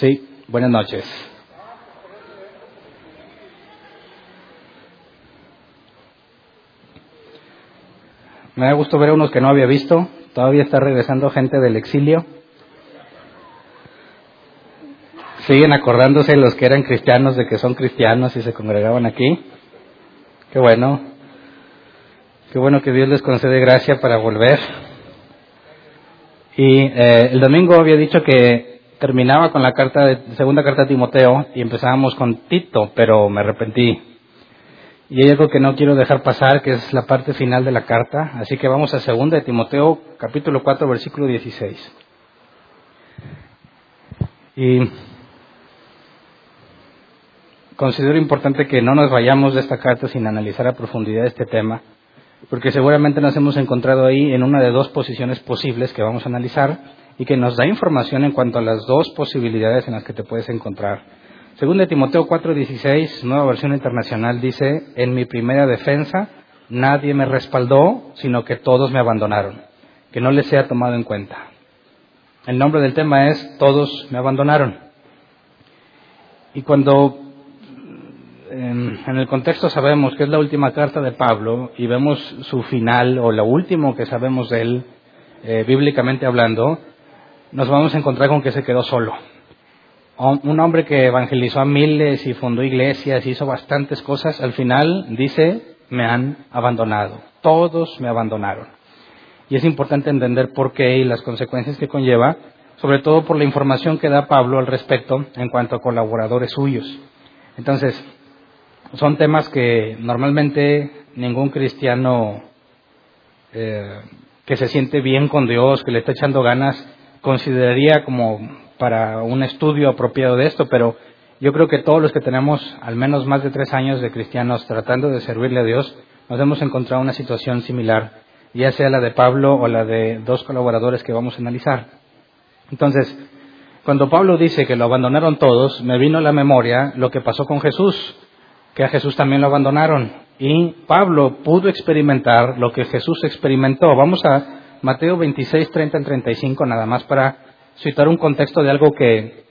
Sí, buenas noches. Me da gusto ver a unos que no había visto. Todavía está regresando gente del exilio. Siguen acordándose los que eran cristianos de que son cristianos y se congregaban aquí. Qué bueno. Qué bueno que Dios les concede gracia para volver. Y eh, el domingo había dicho que terminaba con la carta de, segunda carta de Timoteo y empezábamos con Tito, pero me arrepentí. Y hay algo que no quiero dejar pasar, que es la parte final de la carta. Así que vamos a segunda de Timoteo, capítulo 4, versículo 16. Y considero importante que no nos vayamos de esta carta sin analizar a profundidad este tema, porque seguramente nos hemos encontrado ahí en una de dos posiciones posibles que vamos a analizar y que nos da información en cuanto a las dos posibilidades en las que te puedes encontrar. Según de Timoteo 4:16, nueva versión internacional, dice, en mi primera defensa nadie me respaldó, sino que todos me abandonaron, que no les sea tomado en cuenta. El nombre del tema es Todos me abandonaron. Y cuando en, el contexto sabemos que es la última carta de Pablo y vemos su final o lo último que sabemos de él, eh, bíblicamente hablando, nos vamos a encontrar con que se quedó solo. Un hombre que evangelizó a miles y fundó iglesias, hizo bastantes cosas, al final dice, me han abandonado, todos me abandonaron. Y es importante entender por qué y las consecuencias que conlleva, sobre todo por la información que da Pablo al respecto en cuanto a colaboradores suyos. Entonces, son temas que normalmente ningún cristiano eh, que se siente bien con Dios, que le está echando ganas, consideraría como para un estudio apropiado de esto, pero yo creo que todos los que tenemos al menos más de tres años de cristianos tratando de servirle a Dios, nos hemos encontrado una situación similar, ya sea la de Pablo o la de dos colaboradores que vamos a analizar. Entonces, cuando Pablo dice que lo abandonaron todos, me vino a la memoria lo que pasó con Jesús que a Jesús también lo abandonaron. Y Pablo pudo experimentar lo que Jesús experimentó. Vamos a Mateo 26, 30 al 35, nada más para citar un contexto de algo que,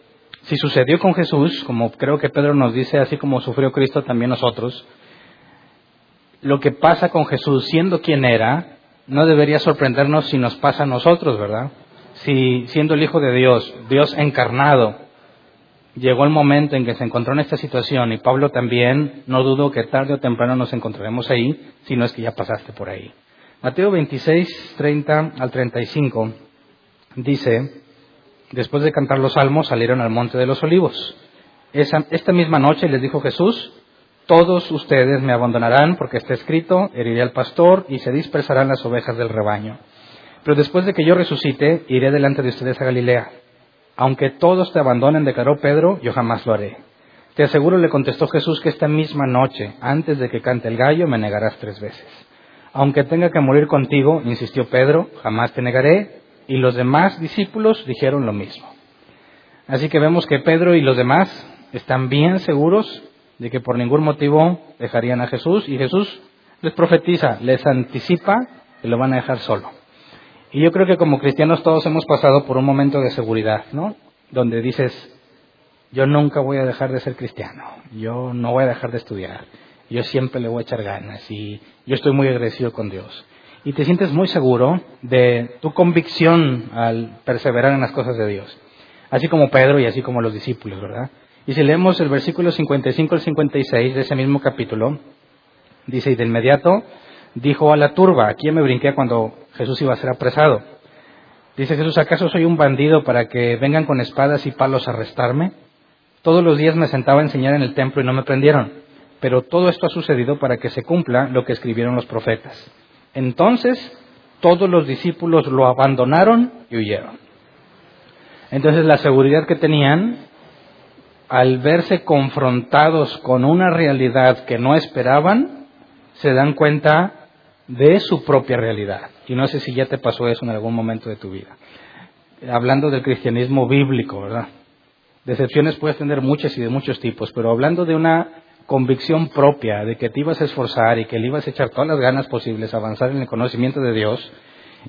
si sucedió con Jesús, como creo que Pedro nos dice, así como sufrió Cristo también nosotros, lo que pasa con Jesús siendo quien era, no debería sorprendernos si nos pasa a nosotros, ¿verdad? Si siendo el Hijo de Dios, Dios encarnado, llegó el momento en que se encontró en esta situación y Pablo también, no dudo que tarde o temprano nos encontraremos ahí, si no es que ya pasaste por ahí. Mateo 26, 30 al 35 dice, después de cantar los salmos salieron al monte de los olivos. esta misma noche les dijo Jesús, todos ustedes me abandonarán porque está escrito, heriré al pastor y se dispersarán las ovejas del rebaño. Pero después de que yo resucite, iré delante de ustedes a Galilea. Aunque todos te abandonen, declaró Pedro, yo jamás lo haré. Te aseguro, le contestó Jesús, que esta misma noche, antes de que cante el gallo, me negarás tres veces. Aunque tenga que morir contigo, insistió Pedro, jamás te negaré. Y los demás discípulos dijeron lo mismo. Así que vemos que Pedro y los demás están bien seguros de que por ningún motivo dejarían a Jesús y Jesús les profetiza, les anticipa que lo van a dejar solo. Y yo creo que como cristianos todos hemos pasado por un momento de seguridad, ¿no? Donde dices, yo nunca voy a dejar de ser cristiano, yo no voy a dejar de estudiar, yo siempre le voy a echar ganas y yo estoy muy agradecido con Dios. Y te sientes muy seguro de tu convicción al perseverar en las cosas de Dios. Así como Pedro y así como los discípulos, ¿verdad? Y si leemos el versículo 55 al 56 de ese mismo capítulo, dice, y de inmediato dijo a la turba, aquí me brinqué cuando Jesús iba a ser apresado. Dice Jesús, ¿acaso soy un bandido para que vengan con espadas y palos a arrestarme? Todos los días me sentaba a enseñar en el templo y no me prendieron. Pero todo esto ha sucedido para que se cumpla lo que escribieron los profetas. Entonces todos los discípulos lo abandonaron y huyeron. Entonces la seguridad que tenían al verse confrontados con una realidad que no esperaban, se dan cuenta de su propia realidad. Y no sé si ya te pasó eso en algún momento de tu vida. Hablando del cristianismo bíblico, ¿verdad? Decepciones puedes tener muchas y de muchos tipos, pero hablando de una convicción propia de que te ibas a esforzar y que le ibas a echar todas las ganas posibles a avanzar en el conocimiento de Dios,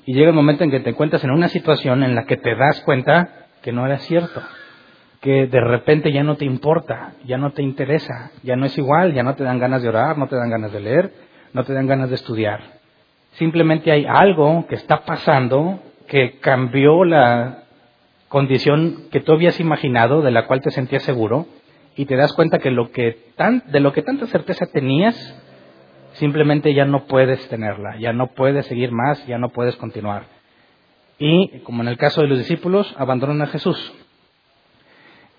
y llega el momento en que te encuentras en una situación en la que te das cuenta que no era cierto. que de repente ya no te importa, ya no te interesa, ya no es igual, ya no te dan ganas de orar, no te dan ganas de leer, no te dan ganas de estudiar. Simplemente hay algo que está pasando que cambió la condición que tú habías imaginado, de la cual te sentías seguro, y te das cuenta que, que de lo que tanta certeza tenías, simplemente ya no puedes tenerla, ya no puedes seguir más, ya no puedes continuar. Y, como en el caso de los discípulos, abandonan a Jesús.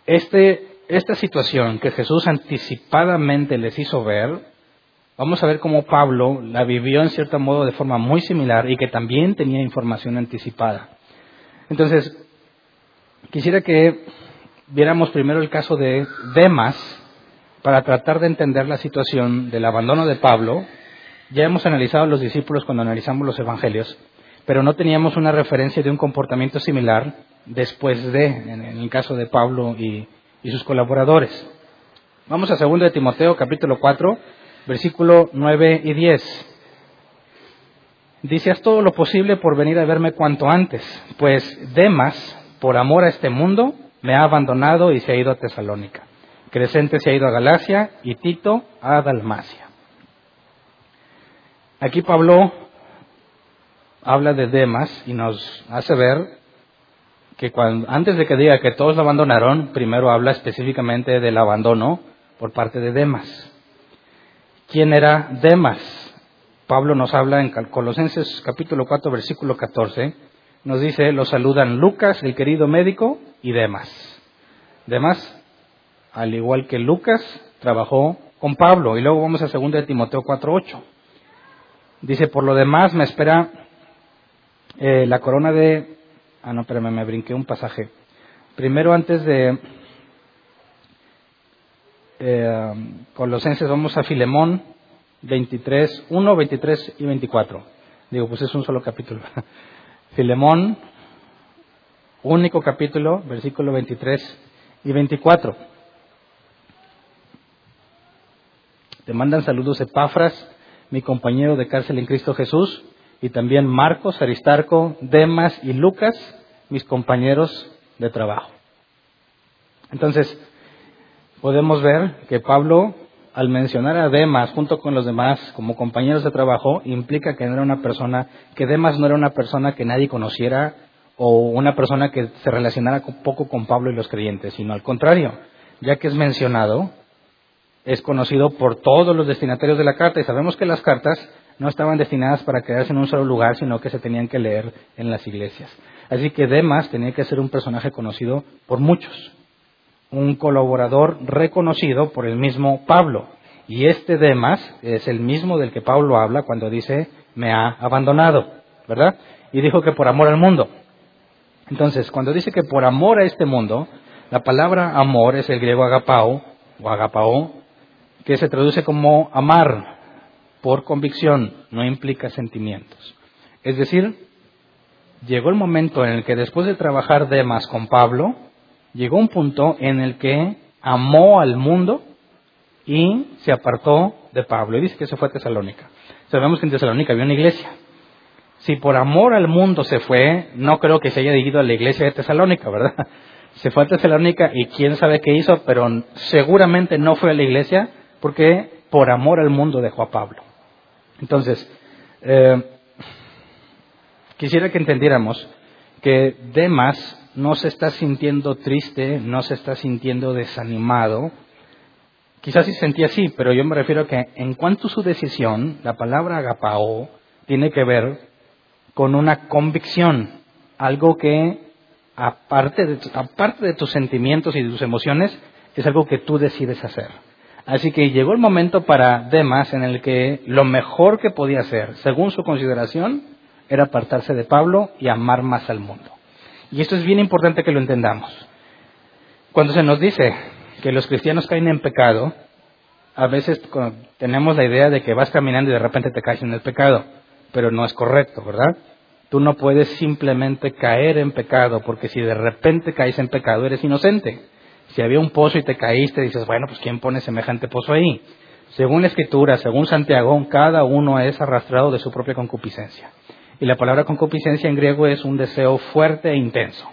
Este, esta situación que Jesús anticipadamente les hizo ver, vamos a ver cómo Pablo la vivió en cierto modo de forma muy similar y que también tenía información anticipada. Entonces, quisiera que viéramos primero el caso de Demas para tratar de entender la situación del abandono de Pablo. Ya hemos analizado a los discípulos cuando analizamos los evangelios, pero no teníamos una referencia de un comportamiento similar después de, en el caso de Pablo y, sus colaboradores. Vamos a 2 de Timoteo capítulo 4, versículo 9 y 10. Dice, haz todo lo posible por venir a verme cuanto antes, pues Demas, por amor a este mundo, me ha abandonado y se ha ido a Tesalónica. Crescente se ha ido a Galacia y Tito a Dalmacia. Aquí Pablo habla de Demas y nos hace ver que antes de que diga que todos lo abandonaron, primero habla específicamente del abandono por parte de Demas. ¿Quién era Demas? Pablo nos habla en Colosenses capítulo 4 versículo 14 nos dice, lo saludan Lucas, el querido médico, y demás. Demás, al igual que Lucas, trabajó con Pablo. Y luego vamos a 2 de Timoteo 4.8. Dice, por lo demás me espera eh, la corona de... Ah, no, espérame, me brinqué un pasaje. Primero, antes de eh, Colosenses, vamos a Filemón 23, 1, 23 y 24. Digo, pues es un solo capítulo. Filemón, único capítulo, versículo 23 y 24. Te mandan saludos Epafras, mi compañero de cárcel en Cristo Jesús, y también Marcos, Aristarco, Demas y Lucas, mis compañeros de trabajo. Entonces, podemos ver que Pablo al mencionar a Demas junto con los demás como compañeros de trabajo, implica que no era una persona, que Demas no era una persona que nadie conociera o una persona que se relacionara poco con Pablo y los creyentes, sino al contrario, ya que es mencionado, es conocido por todos los destinatarios de la carta y sabemos que las cartas no estaban destinadas para quedarse en un solo lugar, sino que se tenían que leer en las iglesias. Así que Demas tenía que ser un personaje conocido por muchos un colaborador reconocido por el mismo Pablo. Y este Demas es el mismo del que Pablo habla cuando dice, me ha abandonado, ¿verdad? Y dijo que por amor al mundo. Entonces, cuando dice que por amor a este mundo, la palabra amor es el griego agapao, o agapao, que se traduce como amar por convicción, no implica sentimientos. Es decir, llegó el momento en el que después de trabajar Demas con Pablo, llegó un punto en el que amó al mundo y se apartó de Pablo. Y dice que se fue a Tesalónica. Sabemos que en Tesalónica había una iglesia. Si por amor al mundo se fue, no creo que se haya ido a la iglesia de Tesalónica, ¿verdad? Se fue a Tesalónica y quién sabe qué hizo, pero seguramente no fue a la iglesia porque por amor al mundo dejó a Pablo. Entonces, eh, quisiera que entendiéramos que Demas no se está sintiendo triste, no se está sintiendo desanimado. Quizás se sentía así, pero yo me refiero a que en cuanto a su decisión, la palabra agapao tiene que ver con una convicción, algo que aparte de, aparte de tus sentimientos y de tus emociones, es algo que tú decides hacer. Así que llegó el momento para Demas en el que lo mejor que podía hacer, según su consideración, era apartarse de Pablo y amar más al mundo. Y esto es bien importante que lo entendamos. Cuando se nos dice que los cristianos caen en pecado, a veces tenemos la idea de que vas caminando y de repente te caes en el pecado, pero no es correcto, ¿verdad? Tú no puedes simplemente caer en pecado, porque si de repente caes en pecado eres inocente. Si había un pozo y te caíste, dices, bueno, pues ¿quién pone semejante pozo ahí? Según la Escritura, según Santiago, cada uno es arrastrado de su propia concupiscencia. Y la palabra concupiscencia en griego es un deseo fuerte e intenso.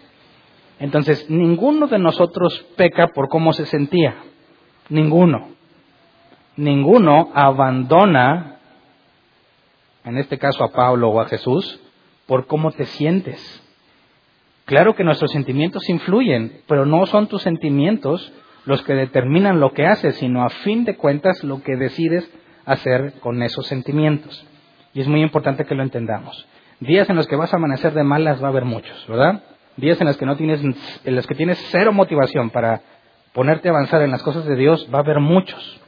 Entonces, ninguno de nosotros peca por cómo se sentía. Ninguno. Ninguno abandona, en este caso a Pablo o a Jesús, por cómo te sientes. Claro que nuestros sentimientos influyen, pero no son tus sentimientos los que determinan lo que haces, sino a fin de cuentas lo que decides hacer con esos sentimientos. Y es muy importante que lo entendamos. Días en los que vas a amanecer de malas va a haber muchos, ¿verdad? Días en los que no tienes, en los que tienes cero motivación para ponerte a avanzar en las cosas de Dios, va a haber muchos.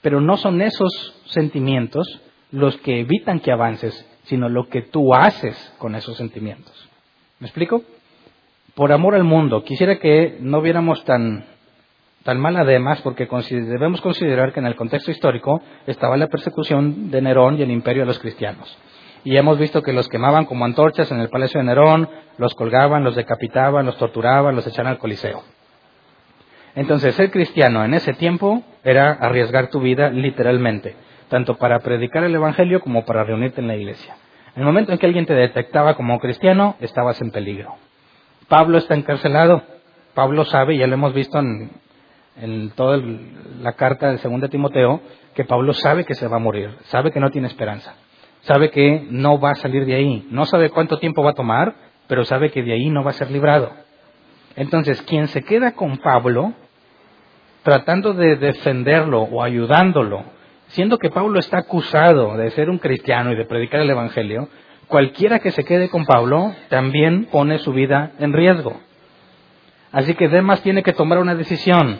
Pero no son esos sentimientos los que evitan que avances, sino lo que tú haces con esos sentimientos. ¿Me explico? Por amor al mundo, quisiera que no viéramos tan, tan mal además, porque debemos considerar que en el contexto histórico estaba la persecución de Nerón y el imperio de los cristianos. Y hemos visto que los quemaban como antorchas en el palacio de Nerón, los colgaban, los decapitaban, los torturaban, los echaban al Coliseo. Entonces, ser cristiano en ese tiempo era arriesgar tu vida literalmente, tanto para predicar el Evangelio como para reunirte en la iglesia. En el momento en que alguien te detectaba como cristiano, estabas en peligro. Pablo está encarcelado. Pablo sabe, ya lo hemos visto en, en toda la carta del segundo Timoteo, que Pablo sabe que se va a morir, sabe que no tiene esperanza, sabe que no va a salir de ahí, no sabe cuánto tiempo va a tomar, pero sabe que de ahí no va a ser librado. Entonces, quien se queda con Pablo, tratando de defenderlo o ayudándolo, siendo que Pablo está acusado de ser un cristiano y de predicar el Evangelio, cualquiera que se quede con Pablo también pone su vida en riesgo. Así que Demas tiene que tomar una decisión.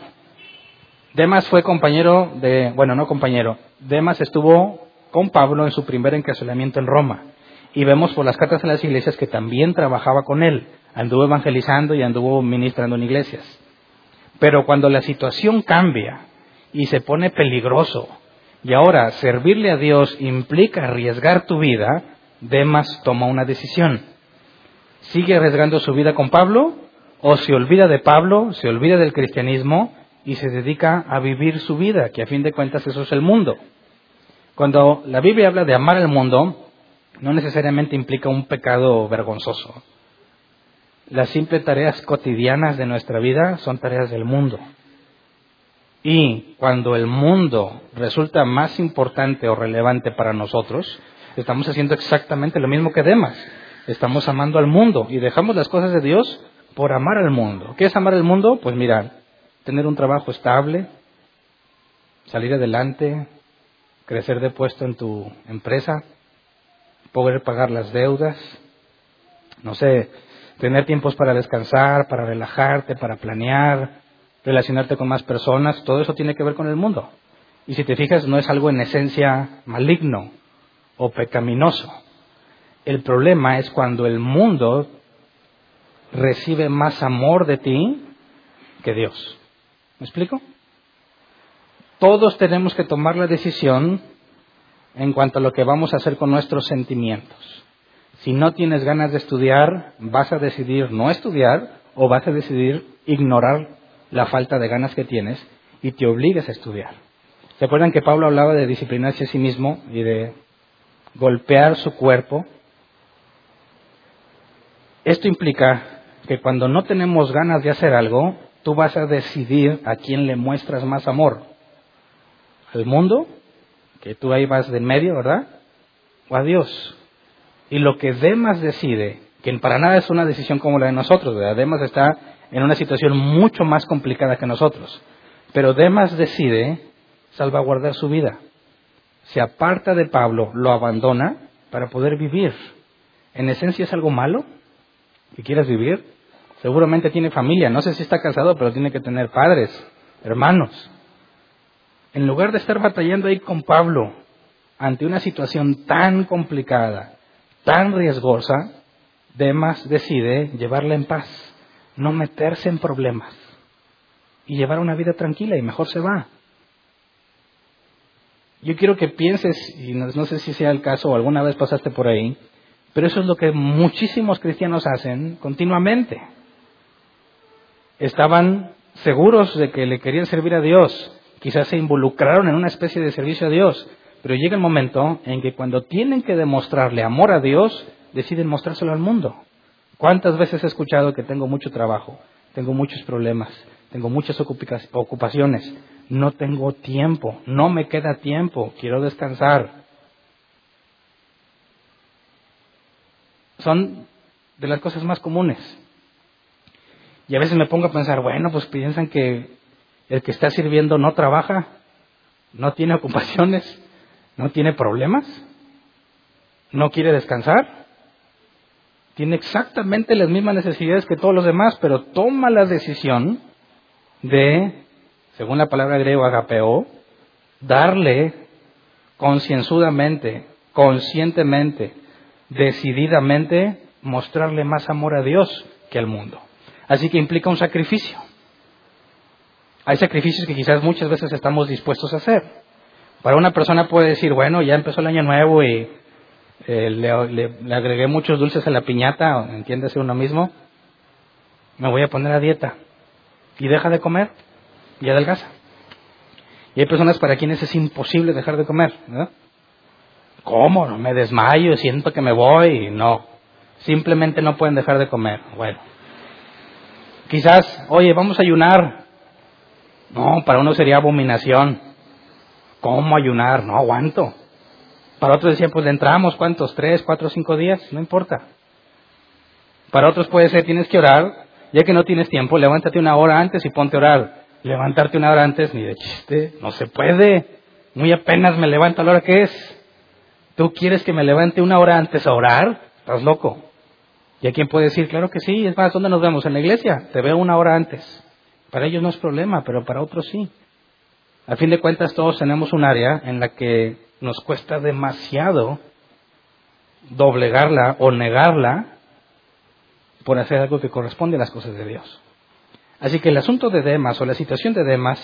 Demas fue compañero de, bueno, no compañero, Demas estuvo con Pablo en su primer encarcelamiento en Roma. Y vemos por las cartas a las iglesias que también trabajaba con él. Anduvo evangelizando y anduvo ministrando en iglesias. Pero cuando la situación cambia y se pone peligroso, y ahora servirle a Dios implica arriesgar tu vida, Demas toma una decisión. ¿Sigue arriesgando su vida con Pablo? ¿O se olvida de Pablo, se olvida del cristianismo y se dedica a vivir su vida, que a fin de cuentas eso es el mundo? Cuando la Biblia habla de amar al mundo, no necesariamente implica un pecado vergonzoso. Las simples tareas cotidianas de nuestra vida son tareas del mundo. Y cuando el mundo resulta más importante o relevante para nosotros, estamos haciendo exactamente lo mismo que demás. Estamos amando al mundo y dejamos las cosas de Dios por amar al mundo. ¿Qué es amar al mundo? Pues mira, tener un trabajo estable, salir adelante, crecer de puesto en tu empresa, poder pagar las deudas, no sé, tener tiempos para descansar, para relajarte, para planear, relacionarte con más personas, todo eso tiene que ver con el mundo. Y si te fijas, no es algo en esencia maligno o pecaminoso. El problema es cuando el mundo recibe más amor de ti que Dios. ¿Me explico? Todos tenemos que tomar la decisión en cuanto a lo que vamos a hacer con nuestros sentimientos. Si no tienes ganas de estudiar, vas a decidir no estudiar o vas a decidir ignorar la falta de ganas que tienes y te obligues a estudiar. ¿Se acuerdan que Pablo hablaba de disciplinarse a sí mismo y de golpear su cuerpo? Esto implica que cuando no tenemos ganas de hacer algo, tú vas a decidir a quién le muestras más amor. ¿Al mundo? Que tú ahí vas de medio, ¿verdad? O a Dios. Y lo que Demas decide, que para nada es una decisión como la de nosotros, ¿verdad? Demas está en una situación mucho más complicada que nosotros. Pero Demas decide salvaguardar su vida. Se aparta de Pablo, lo abandona para poder vivir. En esencia es algo malo que quieras vivir. Seguramente tiene familia, no sé si está casado, pero tiene que tener padres, hermanos. En lugar de estar batallando ahí con Pablo ante una situación tan complicada, tan riesgosa, Demas decide llevarla en paz, no meterse en problemas y llevar una vida tranquila y mejor se va. Yo quiero que pienses, y no, sé si sea el caso o alguna vez pasaste por ahí, pero eso es lo que muchísimos cristianos hacen continuamente. Estaban seguros de que le querían servir a Dios, quizás se involucraron en una especie de servicio a Dios, pero llega el momento en que cuando tienen que demostrarle amor a Dios, deciden mostrárselo al mundo. ¿Cuántas veces he escuchado que tengo mucho trabajo? tengo muchos problemas, tengo muchas ocupaciones, no tengo tiempo, no me queda tiempo, quiero descansar. Son de las cosas más comunes. Y a veces me pongo a pensar, bueno, pues piensan que el que está sirviendo no trabaja, no tiene ocupaciones, no tiene problemas, no quiere descansar, tiene exactamente las mismas necesidades que todos los demás, pero toma la decisión de, según la palabra griega agapeo, darle concienzudamente, conscientemente, decididamente, mostrarle más amor a Dios que al mundo. Así que implica un sacrificio. Hay sacrificios que quizás muchas veces estamos dispuestos a hacer. Para una persona puede decir, bueno, ya empezó el año nuevo y eh, le, agregué muchos dulces a la piñata, entiéndase uno mismo, me voy a poner a dieta. Y deja de comer y adelgaza. Y hay personas para quienes es imposible dejar de comer. ¿no? ¿Cómo? Me desmayo, siento que me voy. No. Simplemente no pueden dejar de comer. Bueno. Quizás, oye, vamos a ayunar. No, para uno sería abominación. ¿Cómo ayunar? No aguanto. Para otros decían, pues le entramos, ¿cuántos? ¿Tres, cuatro, cinco días? No importa. Para otros puede ser, tienes que orar, ya que no tienes tiempo, levántate una hora antes y ponte a orar. Levantarte una hora antes, ni de chiste, no se puede. Muy apenas me levanto a la hora que es. ¿Tú quieres que me levante una hora antes a orar? Estás loco. Y a quien puede decir, claro que sí, es más, ¿dónde nos vemos? En la iglesia. Te veo una hora antes. Para ellos no es problema, pero para otros sí. A fin de cuentas, todos tenemos un área en la que nos cuesta demasiado doblegarla o negarla por hacer algo que corresponde a las cosas de Dios. Así que el asunto de Demas o la situación de Demas,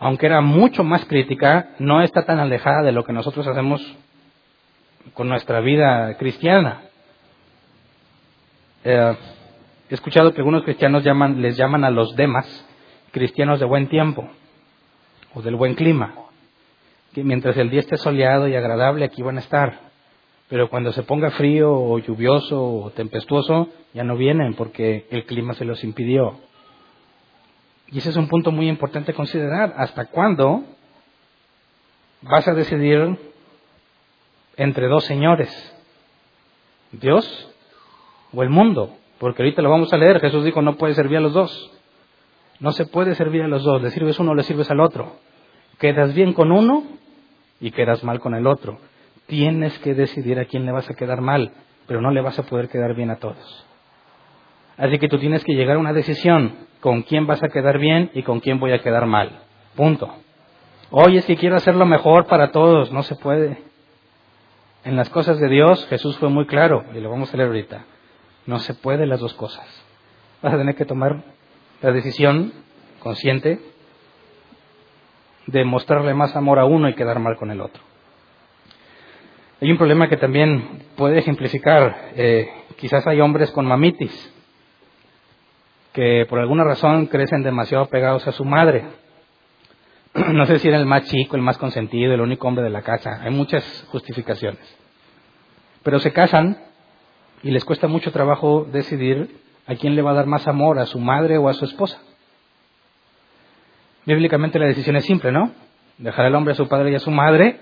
aunque era mucho más crítica, no está tan alejada de lo que nosotros hacemos con nuestra vida cristiana. Eh, he escuchado que algunos cristianos llaman, les llaman a los Demas cristianos de buen tiempo o del buen clima, que mientras el día esté soleado y agradable aquí van a estar, pero cuando se ponga frío o lluvioso o tempestuoso ya no vienen porque el clima se los impidió. Y ese es un punto muy importante considerar. ¿Hasta cuándo vas a decidir entre dos señores? ¿Dios o el mundo? Porque ahorita lo vamos a leer. Jesús dijo, no puede servir a los dos. No se puede servir a los dos. Le sirves uno, le sirves al otro. Quedas bien con uno y quedas mal con el otro. Tienes que decidir a quién le vas a quedar mal, pero no le vas a poder quedar bien a todos. Así que tú tienes que llegar a una decisión con quién vas a quedar bien y con quién voy a quedar mal. Punto. Oye, si quiero hacerlo mejor para todos, no se puede. En las cosas de Dios Jesús fue muy claro, y lo vamos a leer ahorita. No se puede las dos cosas. Vas a tener que tomar la decisión consciente de mostrarle más amor a uno y quedar mal con el otro. Hay un problema que también puede ejemplificar. Eh, quizás hay hombres con mamitis que por alguna razón crecen demasiado pegados a su madre. No sé si era el más chico, el más consentido, el único hombre de la casa. Hay muchas justificaciones. Pero se casan y les cuesta mucho trabajo decidir a quién le va a dar más amor, a su madre o a su esposa. Bíblicamente la decisión es simple, ¿no? Dejar al hombre a su padre y a su madre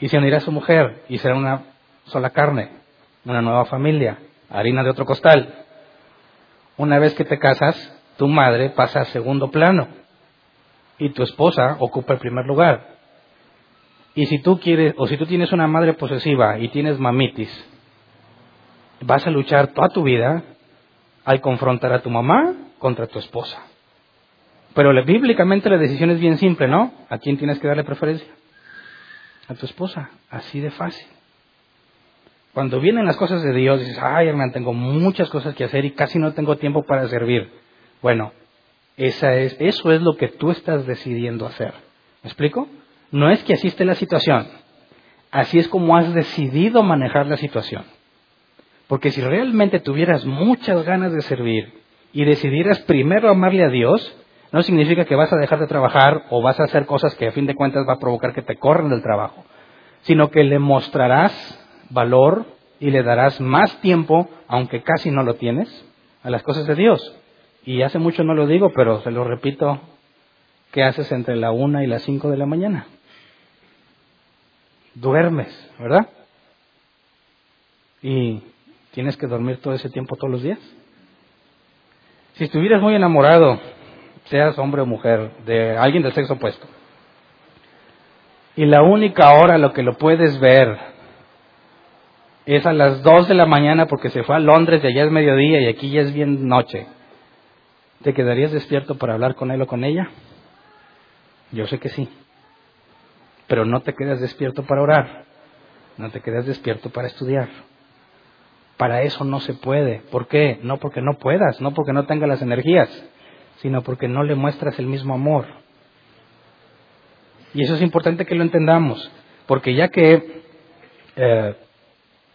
y se unirá a su mujer y será una sola carne, una nueva familia, harina de otro costal. Una vez que te casas, tu madre pasa a segundo plano y tu esposa ocupa el primer lugar. Y si tú quieres, o si tú tienes una madre posesiva y tienes mamitis, vas a luchar toda tu vida al confrontar a tu mamá contra tu esposa. Pero bíblicamente la decisión es bien simple, ¿no? ¿A quién tienes que darle preferencia? A tu esposa, así de fácil. Cuando vienen las cosas de Dios, dices, ay, hermano, tengo muchas cosas que hacer y casi no tengo tiempo para servir. Bueno, esa es, eso es lo que tú estás decidiendo hacer. ¿Me explico? No es que así esté la situación. Así es como has decidido manejar la situación. Porque si realmente tuvieras muchas ganas de servir y decidieras primero amarle a Dios, no significa que vas a dejar de trabajar o vas a hacer cosas que a fin de cuentas va a provocar que te corran del trabajo, sino que le mostrarás valor y le darás más tiempo, aunque casi no lo tienes, a las cosas de Dios. Y hace mucho no lo digo, pero se lo repito, ¿qué haces entre la una y las cinco de la mañana? Duermes, ¿verdad? Y tienes que dormir todo ese tiempo todos los días. Si estuvieras muy enamorado, seas hombre o mujer, de alguien del sexo opuesto, y la única hora lo que lo puedes ver es a las dos de la mañana porque se fue a Londres y allá es mediodía y aquí ya es bien noche, ¿te quedarías despierto para hablar con él o con ella? Yo sé que sí. Pero no te quedas despierto para orar, no te quedas despierto para estudiar. Para eso no se puede. ¿Por qué? No porque no puedas, no porque no tengas las energías, sino porque no le muestras el mismo amor. Y eso es importante que lo entendamos, porque ya que eh,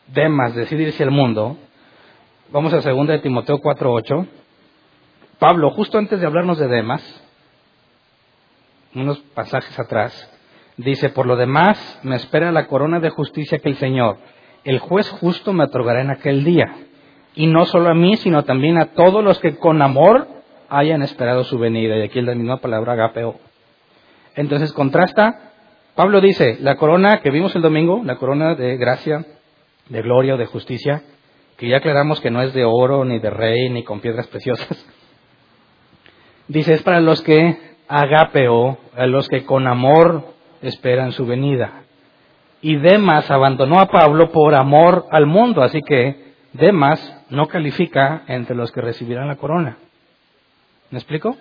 Demas decide irse al mundo, vamos a 2 de Timoteo 4.8, Pablo, justo antes de hablarnos de Demas, unos pasajes atrás, dice, por lo demás me espera la corona de justicia que el Señor, el juez justo me otorgará en aquel día. Y no solo a mí, sino también a todos los que con amor hayan esperado su venida. Y aquí la misma palabra agapeo. Entonces contrasta, Pablo dice, la corona que vimos el domingo, la corona de gracia, de gloria de justicia, que ya aclaramos que no es de oro, ni de rey, ni con piedras preciosas. Dice, es para los que agapeo, a los que con amor esperan su venida. Y Demas abandonó a Pablo por amor al mundo, así que Demas no califica entre los que recibirán la corona. ¿Me explico?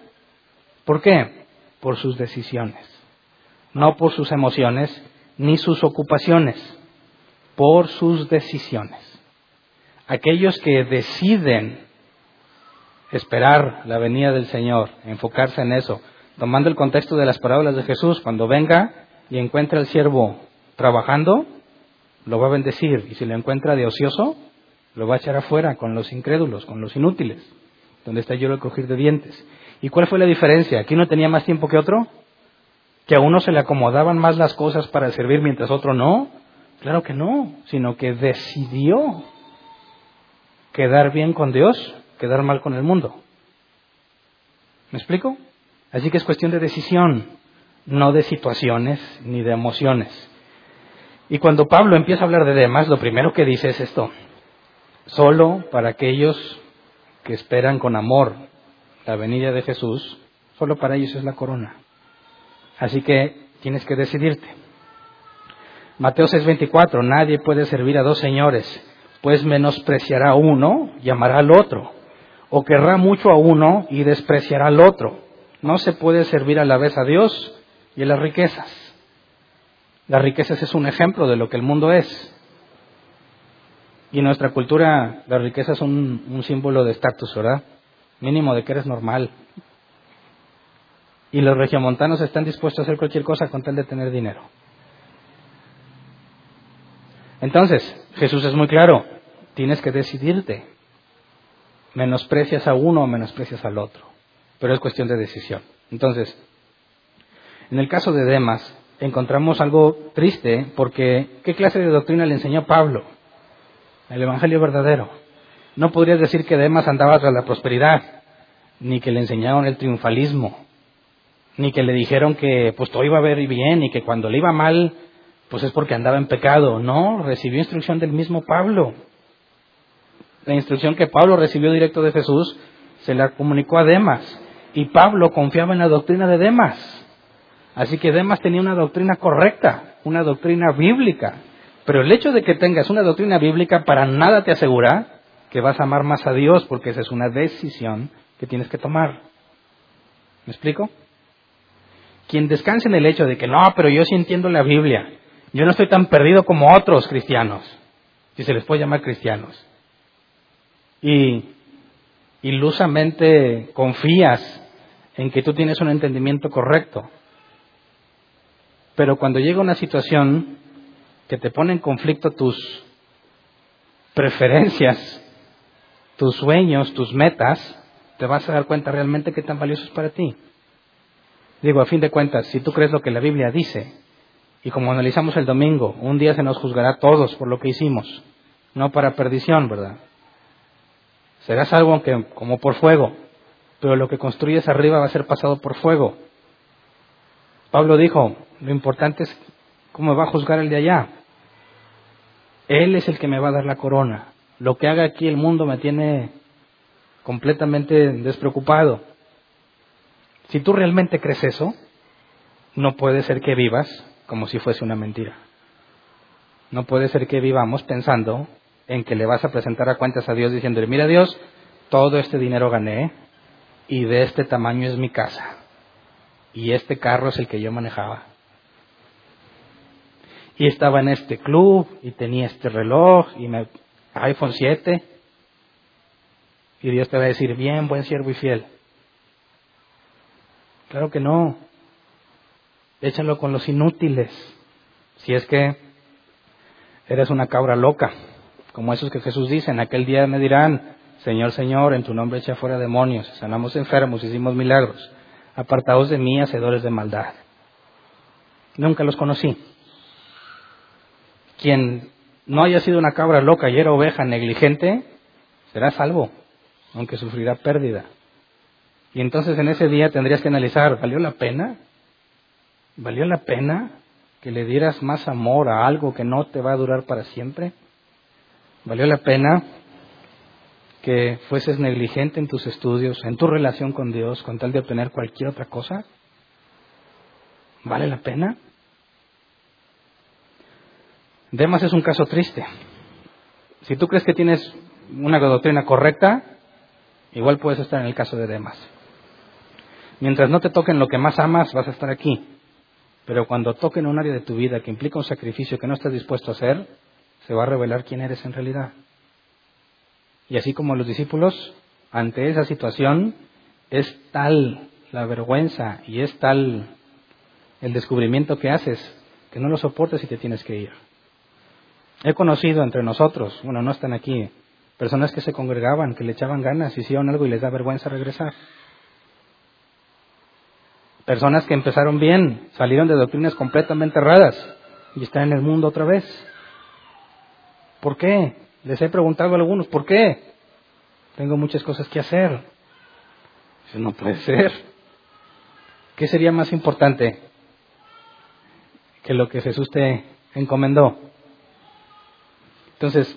¿Por qué? Por sus decisiones, no por sus emociones ni sus ocupaciones, por sus decisiones. Aquellos que deciden esperar la venida del Señor, enfocarse en eso, tomando el contexto de las parábolas de Jesús, cuando venga y encuentre al siervo trabajando, lo va a bendecir. Y si lo encuentra de ocioso, lo va a echar afuera con los incrédulos, con los inútiles, donde está yo el crujir de dientes. ¿Y cuál fue la diferencia? ¿Aquí no tenía más tiempo que otro? ¿Que a uno se le acomodaban más las cosas para servir mientras otro no? Claro que no, sino que decidió quedar bien con Dios, quedar mal con el mundo. ¿Me explico? Así que es cuestión de decisión, no de situaciones ni de emociones. Y cuando Pablo empieza a hablar de demás, lo primero que dice es esto, solo para aquellos que esperan con amor la venida de Jesús, solo para ellos es la corona. Así que tienes que decidirte. Mateo 6:24, nadie puede servir a dos señores, pues menospreciará a uno y amará al otro, o querrá mucho a uno y despreciará al otro. No se puede servir a la vez a Dios y a las riquezas. Las riquezas es un ejemplo de lo que el mundo es. Y nuestra cultura, las riquezas son un, símbolo de estatus, ¿verdad? Mínimo de que eres normal. Y los regiomontanos están dispuestos a hacer cualquier cosa con tal de tener dinero. Entonces, Jesús es muy claro, tienes que decidirte. Menosprecias a uno o menosprecias al otro. Pero es cuestión de decisión. Entonces, en el caso de Demas, encontramos algo triste porque ¿qué clase de doctrina le enseñó Pablo? El Evangelio verdadero. No podrías decir que Demas andaba tras la prosperidad, ni que le enseñaron el triunfalismo, ni que le dijeron que pues todo iba a ver bien y que cuando le iba mal, pues es porque andaba en pecado. No, recibió instrucción del mismo Pablo. La instrucción que Pablo recibió directo de Jesús se la comunicó a Demas. Y Pablo confiaba en la doctrina de Demas. Así que Demas tenía una doctrina correcta, una doctrina bíblica. Pero el hecho de que tengas una doctrina bíblica para nada te asegura que vas a amar más a Dios, porque esa es una decisión que tienes que tomar. ¿Me explico? Quien descanse en el hecho de que no, pero yo sí entiendo la Biblia, yo no estoy tan perdido como otros cristianos, si se les puede llamar cristianos, y ilusamente confías en que tú tienes un entendimiento correcto, pero cuando llega una situación que te pone en conflicto tus preferencias, tus sueños, tus metas, te vas a dar cuenta realmente qué tan valioso es para ti. Digo, a fin de cuentas, si tú crees lo que la Biblia dice, y como analizamos el domingo, un día se nos juzgará todos por lo que hicimos, no para perdición, ¿verdad? Serás aunque como por fuego, pero lo que construyes arriba va a ser pasado por fuego. Pablo dijo, lo importante es cómo va a juzgar el de allá. Él es el que me va a dar la corona. Lo que haga aquí el mundo me tiene completamente despreocupado. Si tú realmente crees eso, no puede ser que vivas como si fuese una mentira. No puede ser que vivamos pensando en que le vas a presentar a cuentas a Dios diciéndole, mira Dios, todo este dinero gané y de este tamaño es mi casa y este carro es el que yo manejaba. Y estaba en este club y tenía este reloj y me iPhone 7 y Dios te va a decir, bien, buen siervo y fiel. Claro que no. Échalo con los inútiles. Si es que eres una cabra loca, como esos que Jesús dice, en aquel día me dirán, Señor, Señor, en tu nombre echa fuera demonios, sanamos enfermos, hicimos milagros, apartados de mí, hacedores de maldad. Nunca los conocí. Quien no haya sido una cabra loca y era oveja negligente, será salvo, aunque sufrirá pérdida. Y entonces en ese día tendrías que analizar, ¿valió la pena? ¿Valió la pena que le dieras más amor a algo que no te va a durar para siempre? ¿Valió la pena que fueses negligente en tus estudios, en tu relación con Dios, con tal de obtener cualquier otra cosa? ¿Vale la pena? Demas es un caso triste. Si tú crees que tienes una doctrina correcta, igual puedes estar en el caso de Demas. Mientras no te toquen lo que más amas, vas a estar aquí. Pero cuando toquen un área de tu vida que implica un sacrificio que no estás dispuesto a hacer, se va a revelar quién eres en realidad. Y así como los discípulos, ante esa situación, es tal la vergüenza y es tal el descubrimiento que haces que no lo soportes y te tienes que ir. He conocido entre nosotros, bueno, no están aquí, personas que se congregaban, que le echaban ganas, hicieron algo y les da vergüenza regresar. Personas que empezaron bien, salieron de doctrinas completamente erradas y están en el mundo otra vez. ¿Por qué? Les he preguntado a algunos, ¿por qué? Tengo muchas cosas que hacer. Eso no puede ser. ¿Qué sería más importante que lo que Jesús te encomendó? Entonces,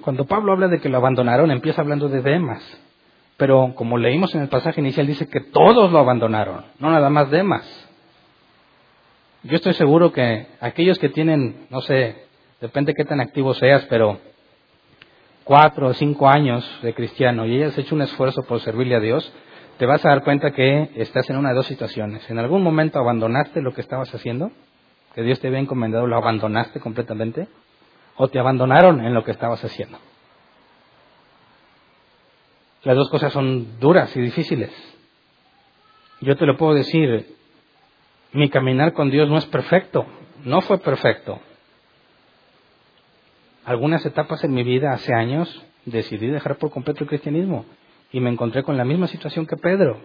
cuando Pablo habla de que lo abandonaron, empieza hablando de Demas. Pero como leímos en el pasaje inicial, dice que todos lo abandonaron, no nada más Demas. Yo estoy seguro que aquellos que tienen, no sé, depende de qué tan activo seas, pero cuatro o cinco años de cristiano y hayas hecho un esfuerzo por servirle a Dios, te vas a dar cuenta que estás en una de dos situaciones. En algún momento abandonaste lo que estabas haciendo, que Dios te había encomendado, lo abandonaste completamente, o te abandonaron en lo que estabas haciendo. Las dos cosas son duras y difíciles. Yo te lo puedo decir, mi caminar con Dios no es perfecto, no fue perfecto. Algunas etapas en mi vida, hace años, decidí dejar por completo el cristianismo y me encontré con la misma situación que Pedro,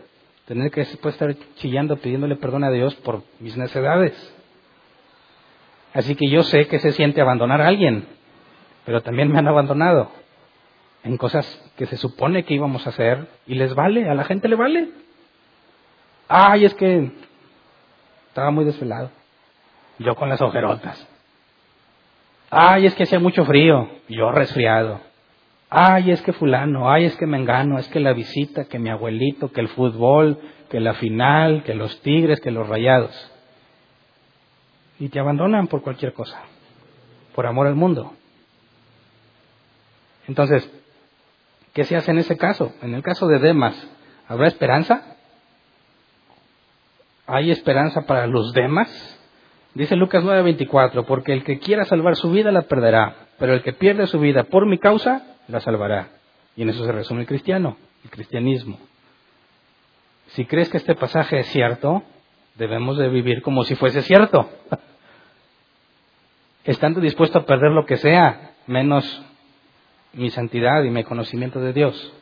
tener que después estar chillando, pidiéndole perdón a Dios por mis necesidades. Así que yo sé que se siente abandonar a alguien, pero también me han abandonado en cosas que se supone que íbamos a hacer y les vale, a la gente le vale. Ay, es que estaba muy desvelado. Yo con las ojerotas. Ay, es que hacía mucho frío. Yo resfriado. Ay, es que fulano, ay, es que me engano, es que la visita, que mi abuelito, que el fútbol, que la final, que los tigres, que los rayados. Y te abandonan por cualquier cosa, por amor al mundo. Entonces, ¿Qué se hace en ese caso? En el caso de Demas, ¿habrá esperanza? ¿Hay esperanza para los Demas? Dice Lucas 9:24, porque el que quiera salvar su vida la perderá, pero el que pierde su vida por mi causa la salvará. Y en eso se resume el cristiano, el cristianismo. Si crees que este pasaje es cierto, debemos de vivir como si fuese cierto. Estando dispuesto a perder lo que sea, menos mi santidad y mi conocimiento de Dios.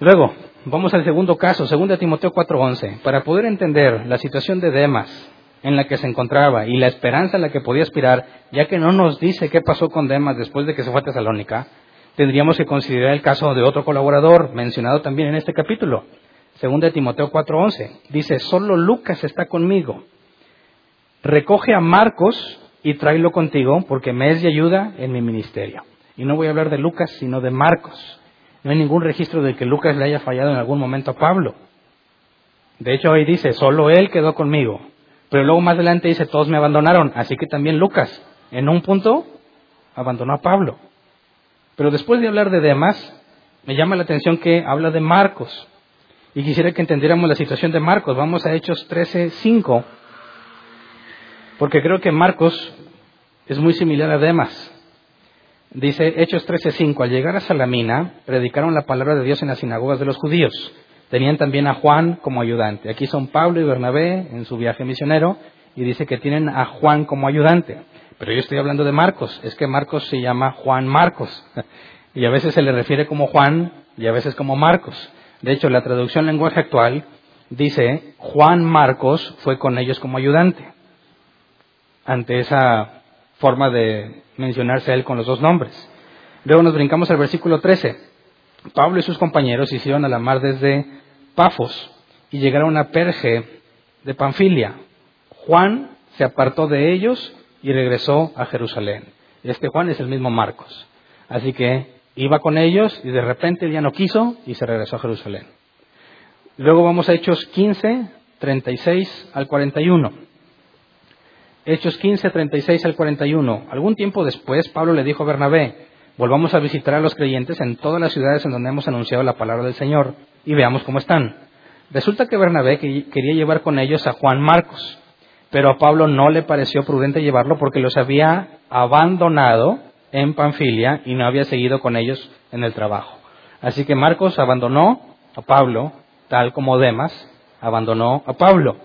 Luego, vamos al segundo caso, 2 Timoteo 4:11. Para poder entender la situación de Demas en la que se encontraba y la esperanza en la que podía aspirar, ya que no nos dice qué pasó con Demas después de que se fue a Tesalónica, tendríamos que considerar el caso de otro colaborador mencionado también en este capítulo. Según de Timoteo 4:11. Dice, solo Lucas está conmigo. Recoge a Marcos y tráelo contigo porque me es de ayuda en mi ministerio. Y no voy a hablar de Lucas, sino de Marcos. No hay ningún registro de que Lucas le haya fallado en algún momento a Pablo. De hecho, ahí dice, solo él quedó conmigo. Pero luego más adelante dice, todos me abandonaron. Así que también Lucas, en un punto, abandonó a Pablo. Pero después de hablar de Demas, me llama la atención que habla de Marcos. Y quisiera que entendiéramos la situación de Marcos. Vamos a Hechos 13, 5. Porque creo que Marcos es muy similar a Demas. Dice Hechos 13:5, al llegar a Salamina, predicaron la palabra de Dios en las sinagogas de los judíos. Tenían también a Juan como ayudante. Aquí son Pablo y Bernabé en su viaje misionero y dice que tienen a Juan como ayudante. Pero yo estoy hablando de Marcos. Es que Marcos se llama Juan Marcos. y a veces se le refiere como Juan y a veces como Marcos. De hecho, la traducción lenguaje actual dice Juan Marcos fue con ellos como ayudante. Ante esa forma de mencionarse a él con los dos nombres. Luego nos brincamos al versículo 13. Pablo y sus compañeros hicieron a la mar desde Pafos y llegaron a Perge de Panfilia. Juan se apartó de ellos y regresó a Jerusalén. Este Juan es el mismo Marcos. Así que iba con ellos y de repente ya no quiso y se regresó a Jerusalén. Luego vamos a Hechos 15, 36 al 41. Hechos 15, 36 al 41. Algún tiempo después, Pablo le dijo a Bernabé, volvamos a visitar a los creyentes en todas las ciudades en donde hemos anunciado la palabra del Señor y veamos cómo están. Resulta que Bernabé quería llevar con ellos a Juan Marcos, pero a Pablo no le pareció prudente llevarlo porque los había abandonado en Panfilia y no había seguido con ellos en el trabajo. Así que Marcos abandonó a Pablo, tal como Demas abandonó a Pablo.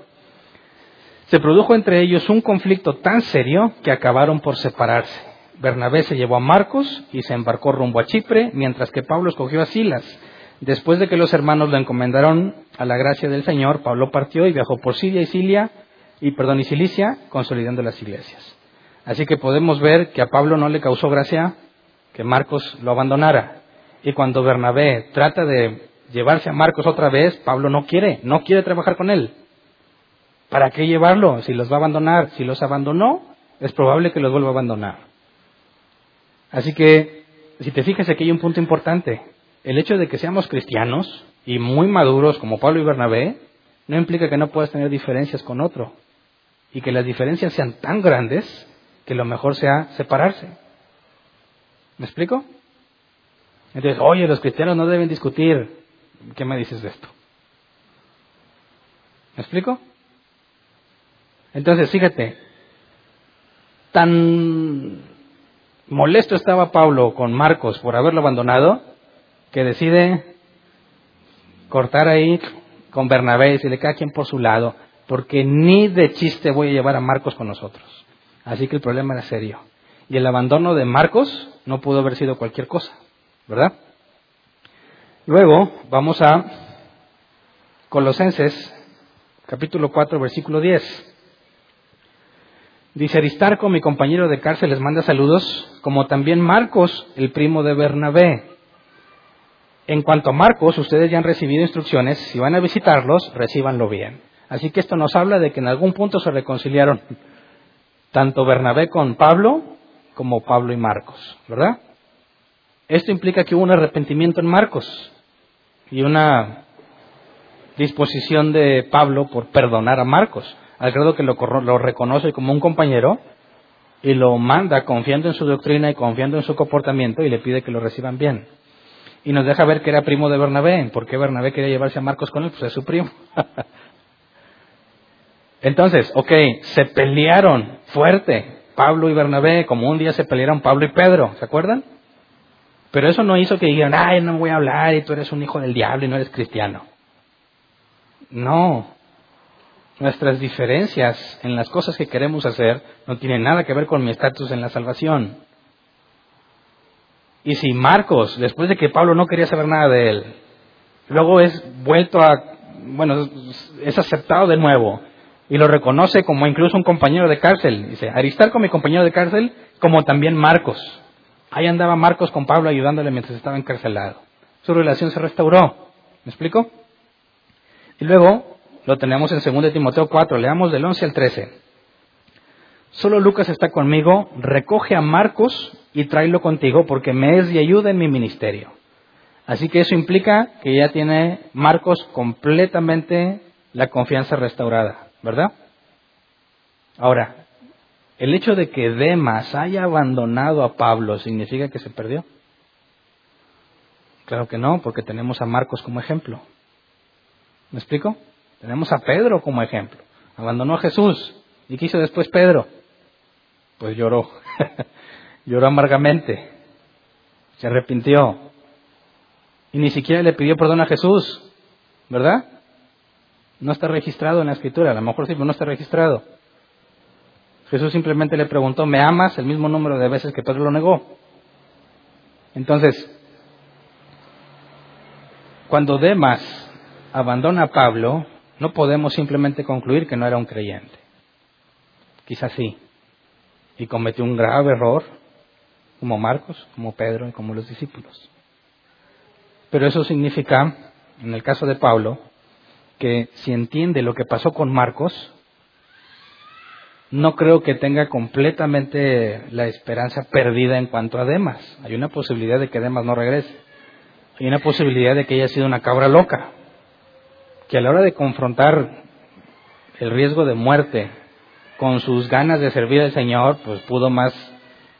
Se produjo entre ellos un conflicto tan serio que acabaron por separarse. Bernabé se llevó a Marcos y se embarcó rumbo a Chipre, mientras que Pablo escogió a Silas. Después de que los hermanos lo encomendaron a la gracia del Señor, Pablo partió y viajó por Siria y Silia, y perdón, y Cilicia, consolidando las iglesias. Así que podemos ver que a Pablo no le causó gracia que Marcos lo abandonara. Y cuando Bernabé trata de llevarse a Marcos otra vez, Pablo no quiere, no quiere trabajar con él. ¿Para qué llevarlo si los va a abandonar? Si los abandonó, es probable que los vuelva a abandonar. Así que, si te fijas, aquí hay un punto importante. El hecho de que seamos cristianos y muy maduros como Pablo y Bernabé, no implica que no puedas tener diferencias con otro. Y que las diferencias sean tan grandes que lo mejor sea separarse. ¿Me explico? Entonces, oye, los cristianos no deben discutir. ¿Qué me dices de esto? ¿Me explico? Entonces, fíjate, tan molesto estaba Pablo con Marcos por haberlo abandonado, que decide cortar ahí con Bernabé y decirle cada quien por su lado, porque ni de chiste voy a llevar a Marcos con nosotros. Así que el problema era serio. Y el abandono de Marcos no pudo haber sido cualquier cosa, ¿verdad? Luego vamos a Colosenses capítulo 4 versículo 10. Dice Aristarco, mi compañero de cárcel, les manda saludos, como también Marcos, el primo de Bernabé. En cuanto a Marcos, ustedes ya han recibido instrucciones, si van a visitarlos, recíbanlo bien. Así que esto nos habla de que en algún punto se reconciliaron tanto Bernabé con Pablo como Pablo y Marcos, ¿verdad? Esto implica que hubo un arrepentimiento en Marcos y una disposición de Pablo por perdonar a Marcos al grado que lo, lo reconoce como un compañero y lo manda confiando en su doctrina y confiando en su comportamiento y le pide que lo reciban bien. Y nos deja ver que era primo de Bernabé. ¿Por qué Bernabé quería llevarse a Marcos con él? Pues es su primo. Entonces, ok, se pelearon fuerte Pablo y Bernabé, como un día se pelearon Pablo y Pedro, ¿se acuerdan? Pero eso no hizo que digan, ay, no voy a hablar y tú eres un hijo del diablo y no eres cristiano. No, Nuestras diferencias en las cosas que queremos hacer no tienen nada que ver con mi estatus en la salvación. Y si Marcos, después de que Pablo no quería saber nada de él, luego es vuelto a, bueno, es aceptado de nuevo y lo reconoce como incluso un compañero de cárcel. Dice, Aristarco, mi compañero de cárcel, como también Marcos. Ahí andaba Marcos con Pablo ayudándole mientras estaba encarcelado. Su relación se restauró. ¿Me explico? Y luego lo tenemos en 2 Timoteo 4, leamos del 11 al 13. Solo Lucas está conmigo, recoge a Marcos y tráelo contigo porque me es de ayuda en mi ministerio. Así que eso implica que ya tiene Marcos completamente la confianza restaurada, ¿verdad? Ahora, ¿el hecho de que Demas haya abandonado a Pablo significa que se perdió? Claro que no, porque tenemos a Marcos como ejemplo. ¿Me explico? Tenemos a Pedro como ejemplo. Abandonó a Jesús. ¿Y qué hizo después Pedro? Pues lloró. lloró amargamente. Se arrepintió. Y ni siquiera le pidió perdón a Jesús. ¿Verdad? No está registrado en la escritura. A lo mejor sí, pero no está registrado. Jesús simplemente le preguntó, ¿me amas? El mismo número de veces que Pedro lo negó. Entonces, cuando Demas abandona a Pablo, no podemos simplemente concluir que no era un creyente. Quizás sí. Y cometió un grave error, como Marcos, como Pedro y como los discípulos. Pero eso significa, en el caso de Pablo, que si entiende lo que pasó con Marcos, no creo que tenga completamente la esperanza perdida en cuanto a Demas. Hay una posibilidad de que Demas no regrese. Hay una posibilidad de que haya sido una cabra loca, que a la hora de confrontar el riesgo de muerte con sus ganas de servir al Señor, pues pudo más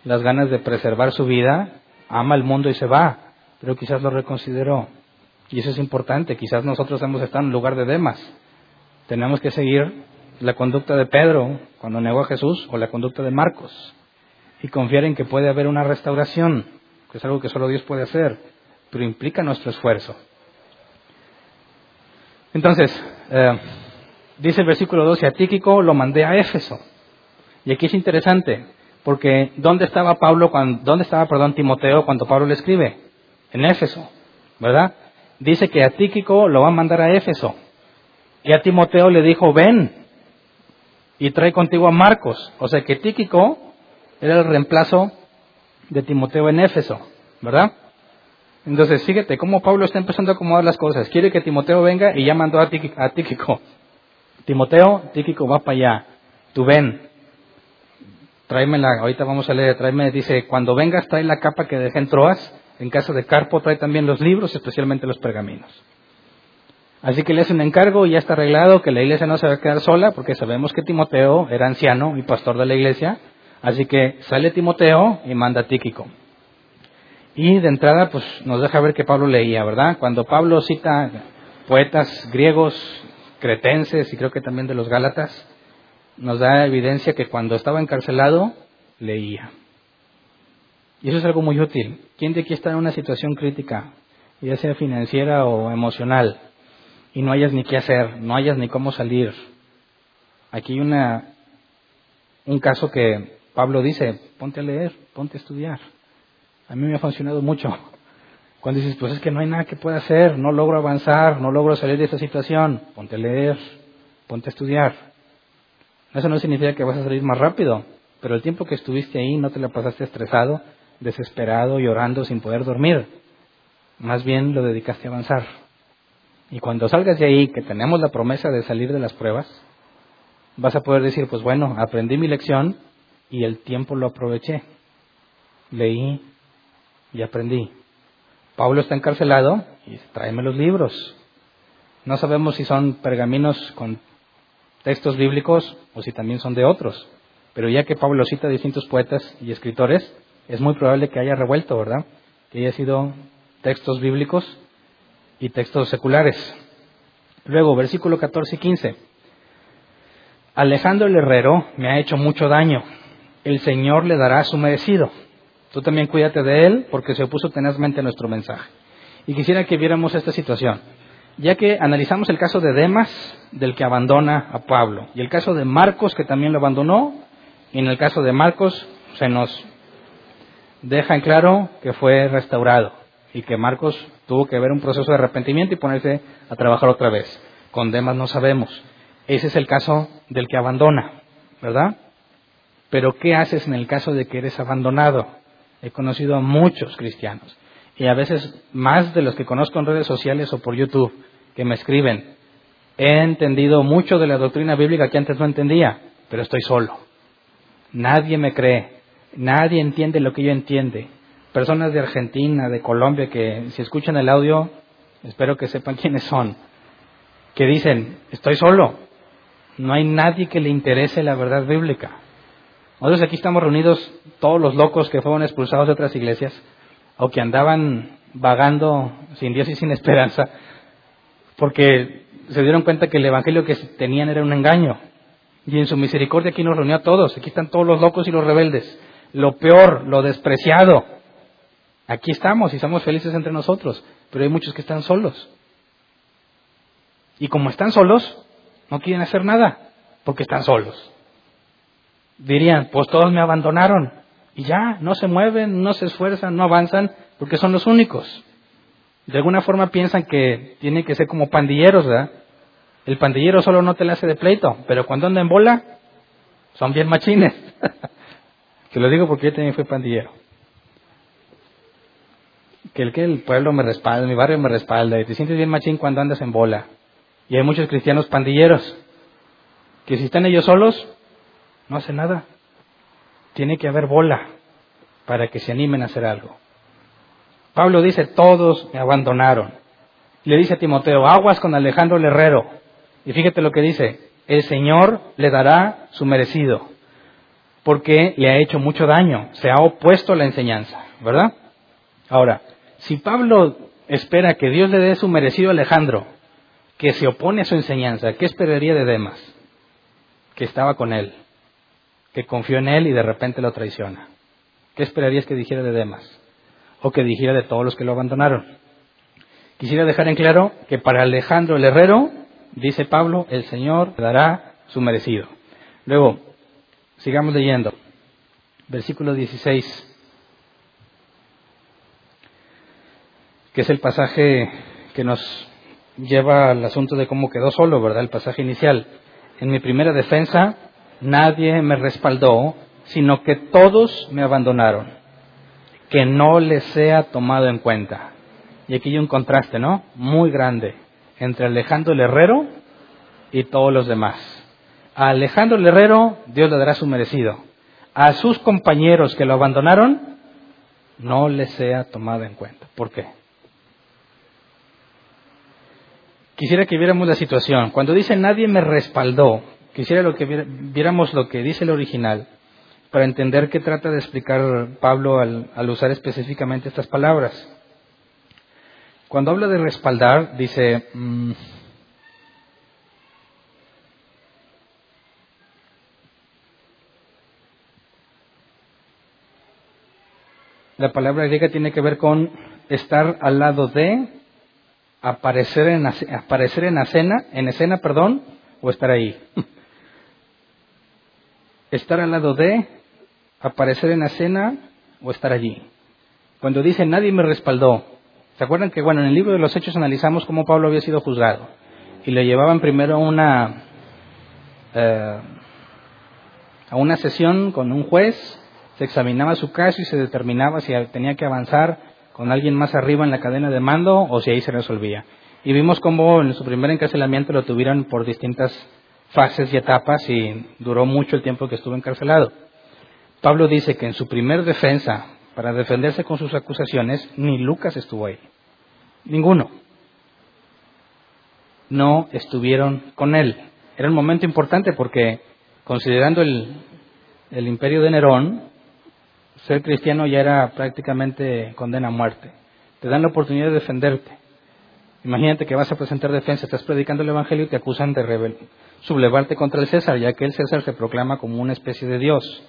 las ganas de preservar su vida, ama el mundo y se va, pero quizás lo reconsideró. Y eso es importante, quizás nosotros hemos estado en lugar de Demas. Tenemos que seguir la conducta de Pedro cuando negó a Jesús o la conducta de Marcos y confiar en que puede haber una restauración, que es algo que solo Dios puede hacer, pero implica nuestro esfuerzo. Entonces, eh, dice el versículo 12, a Tíquico lo mandé a Éfeso. Y aquí es interesante, porque ¿dónde estaba Pablo cuando, dónde estaba, perdón, Timoteo cuando Pablo le escribe? En Éfeso, ¿verdad? Dice que a Tíquico lo va a mandar a Éfeso. Y a Timoteo le dijo, ven, y trae contigo a Marcos. O sea que Tíquico era el reemplazo de Timoteo en Éfeso, ¿verdad? Entonces, fíjate cómo Pablo está empezando a acomodar las cosas. Quiere que Timoteo venga y ya mandó a, Tíquico. Timoteo, Tíquico va para allá. Tú ven. Tráemela, ahorita vamos a leer, tráeme, dice, cuando vengas trae la capa que dejé en Troas, en casa de Carpo trae también los libros, especialmente los pergaminos. Así que le hacen encargo y ya está arreglado que la iglesia no se va a quedar sola porque sabemos que Timoteo era anciano y pastor de la iglesia. Así que sale Timoteo y manda a Tíquico. Y de entrada, pues nos deja ver que Pablo leía, ¿verdad? Cuando Pablo cita poetas griegos, cretenses y creo que también de los Gálatas, nos da evidencia que cuando estaba encarcelado, leía. Y eso es algo muy útil. ¿Quién de aquí está en una situación crítica, ya sea financiera o emocional? y no hayas ni qué hacer, no hayas ni cómo salir. Aquí hay un caso que Pablo dice, ponte a leer, ponte a estudiar. A mí me ha funcionado mucho. Cuando dices, pues es que no hay nada que pueda hacer, no logro avanzar, no logro salir de esta situación, ponte a leer, ponte a estudiar. Eso no significa que vas a salir más rápido, pero el tiempo que estuviste ahí no te la pasaste estresado, desesperado, llorando, sin poder dormir. Más bien lo dedicaste a avanzar. Y cuando salgas de ahí, que tenemos la promesa de salir de las pruebas, vas a poder decir, pues bueno, aprendí mi lección y el tiempo lo aproveché. Leí y aprendí. Pablo está encarcelado y tráeme los libros. No sabemos si son pergaminos con textos bíblicos o si también son de otros. Pero ya que Pablo cita distintos poetas y escritores, es muy probable que haya revuelto, ¿verdad? Que haya sido textos bíblicos y textos seculares. Luego, versículo 14 y 15. Alejandro el herrero me ha hecho mucho daño. El Señor le dará su merecido. Tú también cuídate de él porque se opuso tenazmente a nuestro mensaje. Y quisiera que viéramos esta situación. Ya que analizamos el caso de Demas, del que abandona a Pablo, y el caso de Marcos, que también lo abandonó, y en el caso de Marcos se nos deja en claro que fue restaurado y que Marcos tuvo que ver un proceso de arrepentimiento y ponerse a trabajar otra vez. Con Demas no sabemos. Ese es el caso del que abandona, ¿verdad? Pero ¿qué haces en el caso de que eres abandonado? He conocido a muchos cristianos y a veces más de los que conozco en redes sociales o por YouTube que me escriben. He entendido mucho de la doctrina bíblica que antes no entendía, pero estoy solo. Nadie me cree, nadie entiende lo que yo entiende. Personas de Argentina, de Colombia, que si escuchan el audio, espero que sepan quiénes son, que dicen, estoy solo, no hay nadie que le interese la verdad bíblica. Nosotros aquí estamos reunidos, todos los locos que fueron expulsados de otras iglesias, o que andaban vagando sin Dios y sin esperanza, porque se dieron cuenta que el evangelio que tenían era un engaño. Y en su misericordia aquí nos reunió a todos. Aquí están todos los locos y los rebeldes. Lo peor, lo despreciado. Aquí estamos y somos felices entre nosotros. Pero hay muchos que están solos. Y como están solos, no quieren hacer nada. Porque están solos. Dirían, pues todos me abandonaron. Y ya, no se mueven, no se esfuerzan, no avanzan, porque son los únicos. De alguna forma piensan que tienen que ser como pandilleros, ¿verdad? El pandillero solo no te la hace de pleito, pero cuando anda en bola, son bien machines. que lo digo porque yo también fui pandillero. Que el que el pueblo me respalda, mi barrio me respalda, y te sientes bien machín cuando andas en bola. Y hay muchos cristianos pandilleros, que si están ellos solos, no hacen nada. Tiene que haber bola para que se animen a hacer algo. Pablo dice, todos me abandonaron. Le dice a Timoteo, aguas con Alejandro el Herrero. Y fíjate lo que dice, el Señor le dará su merecido, porque le ha hecho mucho daño, se ha opuesto a la enseñanza, ¿verdad? Ahora, si Pablo espera que Dios le dé su merecido a Alejandro, que se opone a su enseñanza, ¿qué esperaría de Demas? Que estaba con él, que confió en él y de repente lo traiciona. ¿Qué esperarías que dijera de Demas? O que dijera de todos los que lo abandonaron. Quisiera dejar en claro que para Alejandro el Herrero, dice Pablo, el Señor dará su merecido. Luego, sigamos leyendo. Versículo 16, que es el pasaje que nos lleva al asunto de cómo quedó solo, ¿verdad? El pasaje inicial. En mi primera defensa, nadie me respaldó, sino que todos me abandonaron. Que no les sea tomado en cuenta. Y aquí hay un contraste, ¿no? Muy grande entre Alejandro el Herrero y todos los demás. A Alejandro Herrero Dios le dará su merecido. A sus compañeros que lo abandonaron, no les sea tomado en cuenta. ¿Por qué? Quisiera que viéramos la situación. Cuando dice nadie me respaldó, Quisiera lo que viéramos lo que dice el original para entender qué trata de explicar Pablo al, usar específicamente estas palabras. Cuando habla de respaldar, dice, la palabra griega tiene que ver con estar al lado de, aparecer en, aparecer en escena, en escena, perdón, o estar ahí. estar al lado de, aparecer en escena o estar allí. Cuando dice nadie me respaldó, ¿se acuerdan que bueno, en el libro de los Hechos analizamos cómo Pablo había sido juzgado? Y le llevaban primero a una, eh, a una sesión con un juez, se examinaba su caso y se determinaba si tenía que avanzar con alguien más arriba en la cadena de mando o si ahí se resolvía. Y vimos cómo en su primer encarcelamiento lo tuvieron por distintas fases y etapas y duró mucho el tiempo que estuvo encarcelado. Pablo dice que en su primer defensa, para defenderse con sus acusaciones, ni Lucas estuvo ahí. Ninguno. No estuvieron con él. Era un momento importante porque, considerando el, el imperio de Nerón, ser cristiano ya era prácticamente condena a muerte. Te dan la oportunidad de defenderte. Imagínate que vas a presentar defensa, estás predicando el Evangelio y te acusan de rebel sublevarte contra el César, ya que el César se proclama como una especie de Dios.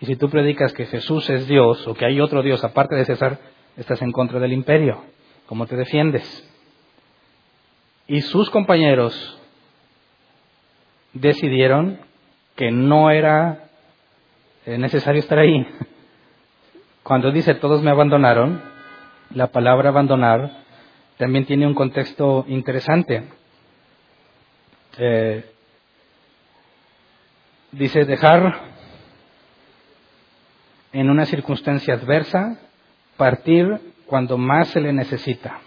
Y si tú predicas que Jesús es Dios o que hay otro Dios aparte de César, estás en contra del imperio. ¿Cómo te defiendes? Y sus compañeros decidieron que no era eh, necesario estar ahí. Cuando dice todos me abandonaron, la palabra abandonar también tiene un contexto interesante. Eh, dice dejar en una circunstancia adversa, partir cuando más se le necesita.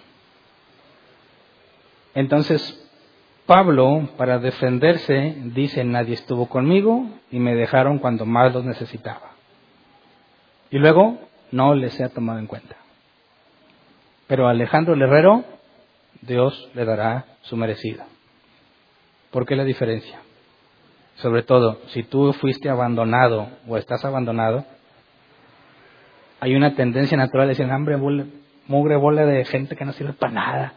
Entonces, Pablo, para defenderse, dice, nadie estuvo conmigo y me dejaron cuando más los necesitaba. Y luego, no les ha tomado en cuenta. Pero a Alejandro el Herrero, Dios le dará su merecida. ¿Por qué la diferencia? Sobre todo, si tú fuiste abandonado o estás abandonado, hay una tendencia natural de decir, hambre, mugre bola de gente que no sirve para nada.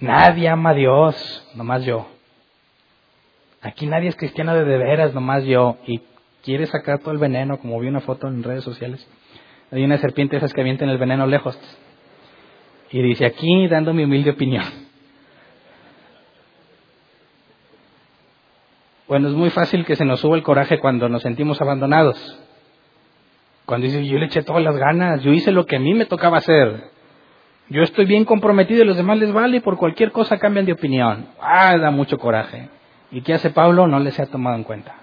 Nadie ama a Dios, nomás yo. Aquí nadie es cristiano de de veras, nomás yo. Y quiere sacar todo el veneno, como vi una foto en redes sociales. Hay una serpiente esas que avientan el veneno lejos. Y dice, aquí dando mi humilde opinión. Bueno, es muy fácil que se nos suba el coraje cuando nos sentimos abandonados. Cuando dice, yo le eché todas las ganas, yo hice lo que a mí me tocaba hacer. Yo estoy bien comprometido y los demás les vale y por cualquier cosa cambian de opinión. Ah, da mucho coraje. ¿Y qué hace Pablo? No les ha tomado en cuenta.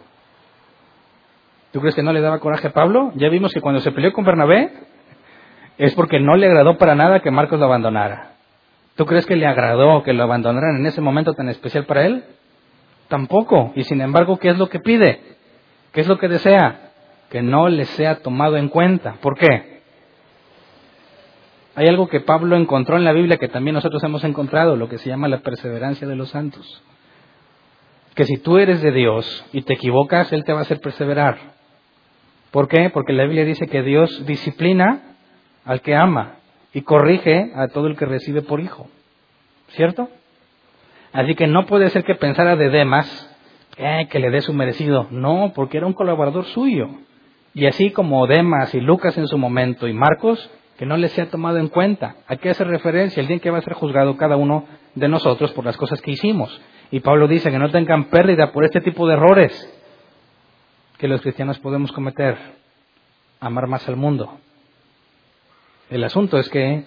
¿Tú crees que no le daba coraje a Pablo? Ya vimos que cuando se peleó con Bernabé es porque no le agradó para nada que Marcos lo abandonara. ¿Tú crees que le agradó que lo abandonaran en ese momento tan especial para él? Tampoco. Y sin embargo, ¿qué es lo que pide? ¿Qué es lo que desea? Que no le sea tomado en cuenta. ¿Por qué? Hay algo que Pablo encontró en la Biblia que también nosotros hemos encontrado, lo que se llama la perseverancia de los santos. Que si tú eres de Dios y te equivocas, Él te va a hacer perseverar. ¿Por qué? Porque la Biblia dice que Dios disciplina al que ama y corrige a todo el que recibe por hijo. ¿Cierto? Así que no puede ser que pensara de Demas eh, que le dé su merecido. No, porque era un colaborador suyo. Y así como Demas y Lucas en su momento y Marcos, que no les sea tomado en cuenta. ¿A qué hace referencia? El día en que va a ser juzgado cada uno de nosotros por las cosas que hicimos. Y Pablo dice que no tengan pérdida por este tipo de errores que los cristianos podemos cometer, amar más al mundo. El asunto es que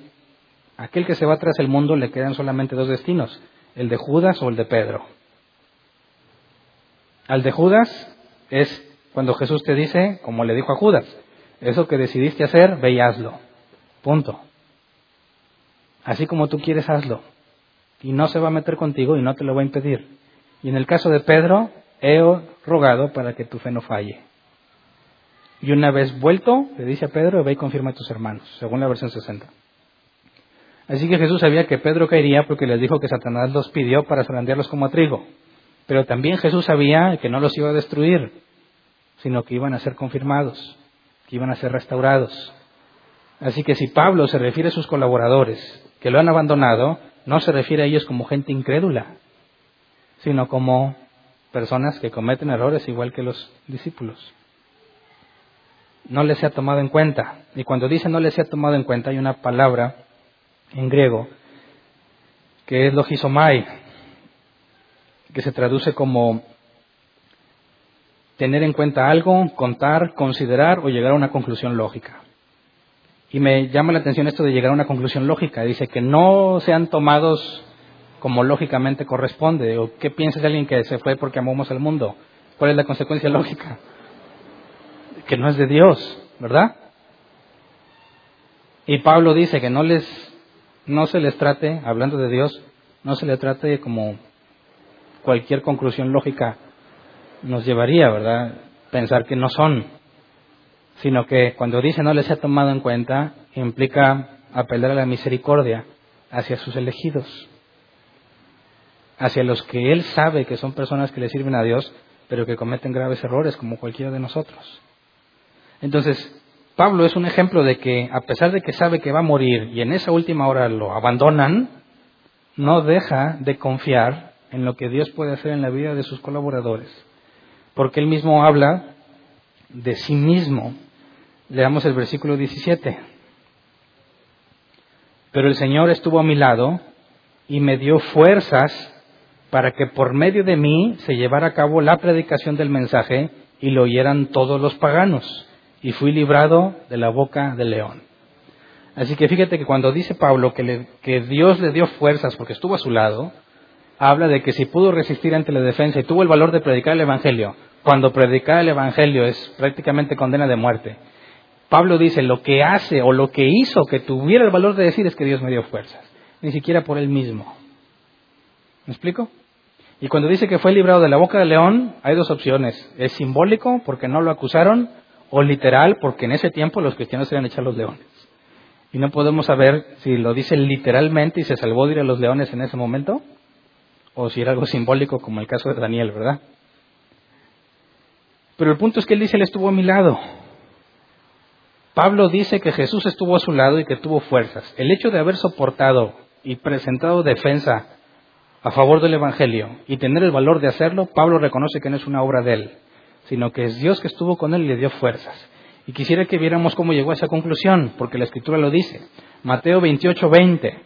aquel que se va tras el mundo le quedan solamente dos destinos, el de Judas o el de Pedro. Al de Judas es cuando Jesús te dice, como le dijo a Judas, eso que decidiste hacer, ve y hazlo. Punto. Así como tú quieres, hazlo. Y no se va a meter contigo y no te lo va a impedir. Y en el caso de Pedro, rogado para que tu fe no falle. Y una vez vuelto, le dice a Pedro, ve y confirma a tus hermanos, según la versión 60. Así que Jesús sabía que Pedro caería porque les dijo que Satanás los pidió para zarandearlos como trigo. Pero también Jesús sabía que no los iba a destruir, sino que iban a ser confirmados, que iban a ser restaurados. Así que si Pablo se refiere a sus colaboradores que lo han abandonado, no se refiere a ellos como gente incrédula, sino como personas que cometen errores igual que los discípulos. No les ha tomado en cuenta. Y cuando dice no les ha tomado en cuenta, hay una palabra en griego que es logisomai, que se traduce como tener en cuenta algo, contar, considerar o llegar a una conclusión lógica. Y me llama la atención esto de llegar a una conclusión lógica. Dice que no sean tomados como lógicamente corresponde. ¿O qué piensas de alguien que se fue porque amamos al mundo? ¿Cuál es la consecuencia lógica? Que no es de Dios, ¿verdad? Y Pablo dice que no les, no se les trate, hablando de Dios, no se les trate como cualquier conclusión lógica nos llevaría, ¿verdad? Pensar que no son, sino que cuando dice no les ha tomado en cuenta, implica apelar a la misericordia hacia sus elegidos hacia los que Él sabe que son personas que le sirven a Dios, pero que cometen graves errores como cualquiera de nosotros. Entonces, Pablo es un ejemplo de que, a pesar de que sabe que va a morir y en esa última hora lo abandonan, no deja de confiar en lo que Dios puede hacer en la vida de sus colaboradores. Porque él mismo habla de sí mismo. Leamos el versículo 17. Pero el Señor estuvo a mi lado y me dio fuerzas para que por medio de mí se llevara a cabo la predicación del mensaje y lo oyeran todos los paganos. Y fui librado de la boca del león. Así que fíjate que cuando dice Pablo que, que Dios le dio fuerzas porque estuvo a su lado, habla de que si pudo resistir ante la defensa y tuvo el valor de predicar el Evangelio, cuando predicar el Evangelio es prácticamente condena de muerte, Pablo dice, lo que hace o lo que hizo que tuviera el valor de decir es que Dios me dio fuerzas, ni siquiera por él mismo. ¿Me explico? Y cuando dice que fue librado de la boca del león, hay dos opciones. Es simbólico porque no lo acusaron o literal porque en ese tiempo los cristianos eran echar los leones. Y no podemos saber si lo dice literalmente y se salvó de ir a los leones en ese momento o si era algo simbólico como el caso de Daniel, ¿verdad? Pero el punto es que él dice, él estuvo a mi lado. Pablo dice que Jesús estuvo a su lado y que tuvo fuerzas. El hecho de haber soportado y presentado defensa a favor del Evangelio y tener el valor de hacerlo, Pablo reconoce que no es una obra de él, sino que es Dios que estuvo con él y le dio fuerzas. Y quisiera que viéramos cómo llegó a esa conclusión, porque la Escritura lo dice. Mateo 28, 20.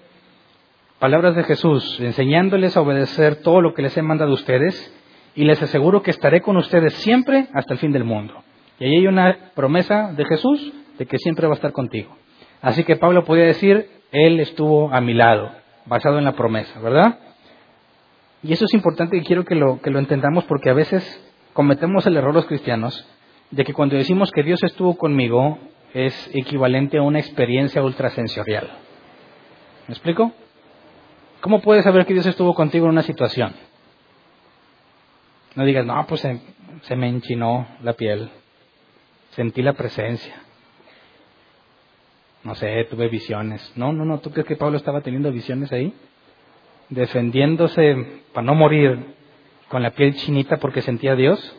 Palabras de Jesús, enseñándoles a obedecer todo lo que les he mandado a ustedes, y les aseguro que estaré con ustedes siempre hasta el fin del mundo. Y ahí hay una promesa de Jesús de que siempre va a estar contigo. Así que Pablo podía decir, Él estuvo a mi lado, basado en la promesa, ¿verdad? Y eso es importante y quiero que lo, que lo entendamos porque a veces cometemos el error los cristianos de que cuando decimos que Dios estuvo conmigo es equivalente a una experiencia ultrasensorial. ¿Me explico? ¿Cómo puedes saber que Dios estuvo contigo en una situación? No digas, no, pues se, se me enchinó la piel, sentí la presencia, no sé, tuve visiones. No, no, no, ¿tú crees que Pablo estaba teniendo visiones ahí? Defendiéndose para no morir con la piel chinita porque sentía a Dios?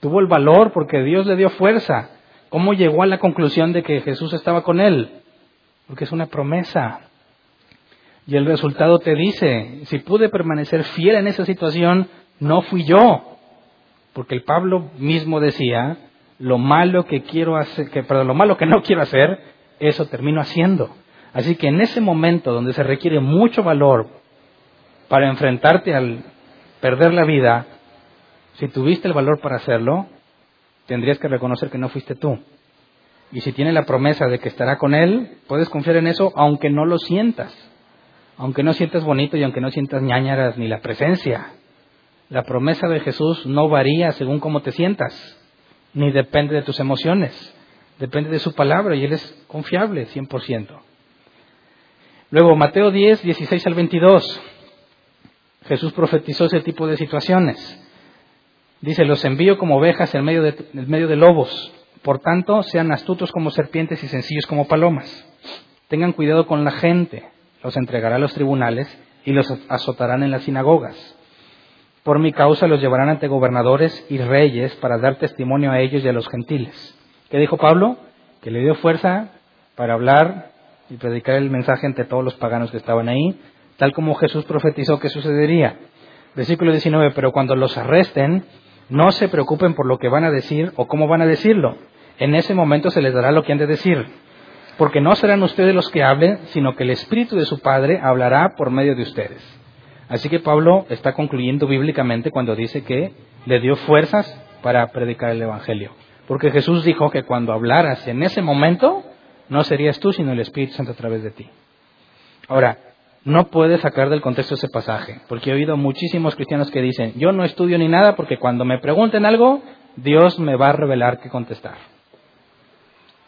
Tuvo el valor porque Dios le dio fuerza. ¿Cómo llegó a la conclusión de que Jesús estaba con él? Porque es una promesa. Y el resultado te dice, si pude permanecer fiel en esa situación, no fui yo. Porque el Pablo mismo decía, lo malo que quiero hacer, que, perdón, lo malo que no quiero hacer, eso termino haciendo. Así que en ese momento donde se requiere mucho valor para enfrentarte al perder la vida, si tuviste el valor para hacerlo, tendrías que reconocer que no fuiste tú. Y si tiene la promesa de que estará con Él, puedes confiar en eso aunque no lo sientas. Aunque no sientas bonito y aunque no sientas ñañaras ni la presencia. La promesa de Jesús no varía según cómo te sientas, ni depende de tus emociones. Depende de su palabra y Él es confiable 100%. Luego, Mateo 10, 16 al 22. Jesús profetizó ese tipo de situaciones. Dice, los envío como ovejas en medio de, medio de lobos. Por tanto, sean astutos como serpientes y sencillos como palomas. Tengan cuidado con la gente. Los entregará a los tribunales y los azotarán en las sinagogas. Por mi causa los llevarán ante gobernadores y reyes para dar testimonio a ellos y a los gentiles. ¿Qué dijo Pablo? Que le dio fuerza para hablar y predicar el mensaje entre todos los paganos que estaban ahí, tal como Jesús profetizó que sucedería. Versículo 19, pero cuando los arresten, no se preocupen por lo que van a decir o cómo van a decirlo. En ese momento se les dará lo que han de decir. Porque no serán ustedes los que hablen, sino que el Espíritu de su Padre hablará por medio de ustedes. Así que Pablo está concluyendo bíblicamente cuando dice que le dio fuerzas para predicar el Evangelio. Porque Jesús dijo que cuando hablaras en ese momento, no serías tú, sino el Espíritu Santo a través de ti. Ahora, no puedes sacar del contexto ese pasaje, porque he oído muchísimos cristianos que dicen, yo no estudio ni nada porque cuando me pregunten algo, Dios me va a revelar qué contestar.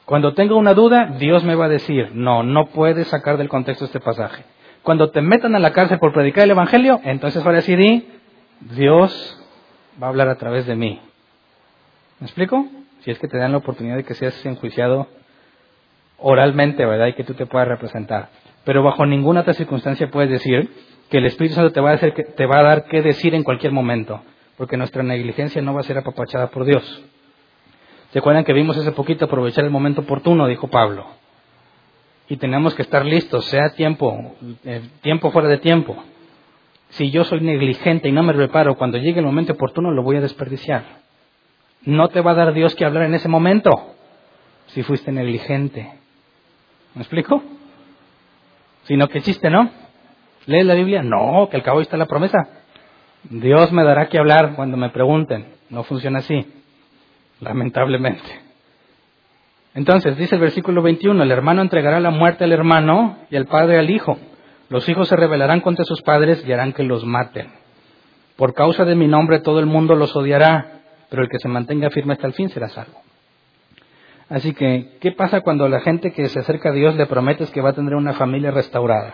Cuando tengo una duda, Dios me va a decir, no, no puedes sacar del contexto este pasaje. Cuando te metan a la cárcel por predicar el Evangelio, entonces ahora sí di, Dios va a hablar a través de mí. ¿Me explico? Si es que te dan la oportunidad de que seas enjuiciado oralmente, ¿verdad? Y que tú te puedas representar. Pero bajo ninguna otra circunstancia puedes decir que el Espíritu Santo te va a, hacer, te va a dar qué decir en cualquier momento, porque nuestra negligencia no va a ser apapachada por Dios. ¿Se acuerdan que vimos hace poquito aprovechar el momento oportuno, dijo Pablo? Y tenemos que estar listos, sea tiempo, eh, tiempo fuera de tiempo. Si yo soy negligente y no me preparo, cuando llegue el momento oportuno lo voy a desperdiciar. No te va a dar Dios que hablar en ese momento si fuiste negligente. ¿Me explico? Sino que chiste, ¿no? ¿Lees la Biblia? No, que al cabo está la promesa. Dios me dará que hablar cuando me pregunten. No funciona así, lamentablemente. Entonces, dice el versículo 21, el hermano entregará la muerte al hermano y el padre al hijo. Los hijos se rebelarán contra sus padres y harán que los maten. Por causa de mi nombre todo el mundo los odiará, pero el que se mantenga firme hasta el fin será salvo. Así que, ¿qué pasa cuando la gente que se acerca a Dios le prometes que va a tener una familia restaurada?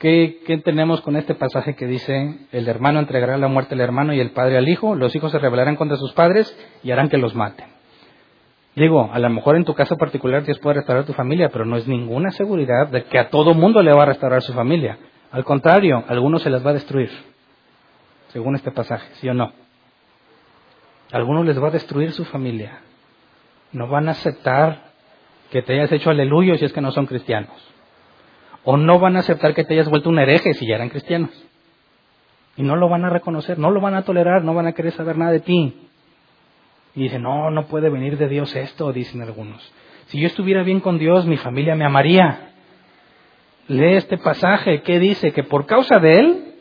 ¿Qué, ¿Qué, tenemos con este pasaje que dice, el hermano entregará la muerte al hermano y el padre al hijo, los hijos se rebelarán contra sus padres y harán que los maten? Digo, a lo mejor en tu caso particular Dios puede restaurar tu familia, pero no es ninguna seguridad de que a todo mundo le va a restaurar su familia. Al contrario, a algunos se las va a destruir, según este pasaje, ¿sí o no? Algunos les va a destruir su familia. No van a aceptar que te hayas hecho aleluya si es que no son cristianos. O no van a aceptar que te hayas vuelto un hereje si ya eran cristianos. Y no lo van a reconocer, no lo van a tolerar, no van a querer saber nada de ti. Y dicen, no, no puede venir de Dios esto, dicen algunos. Si yo estuviera bien con Dios, mi familia me amaría. Lee este pasaje, ¿qué dice? Que por causa de Él,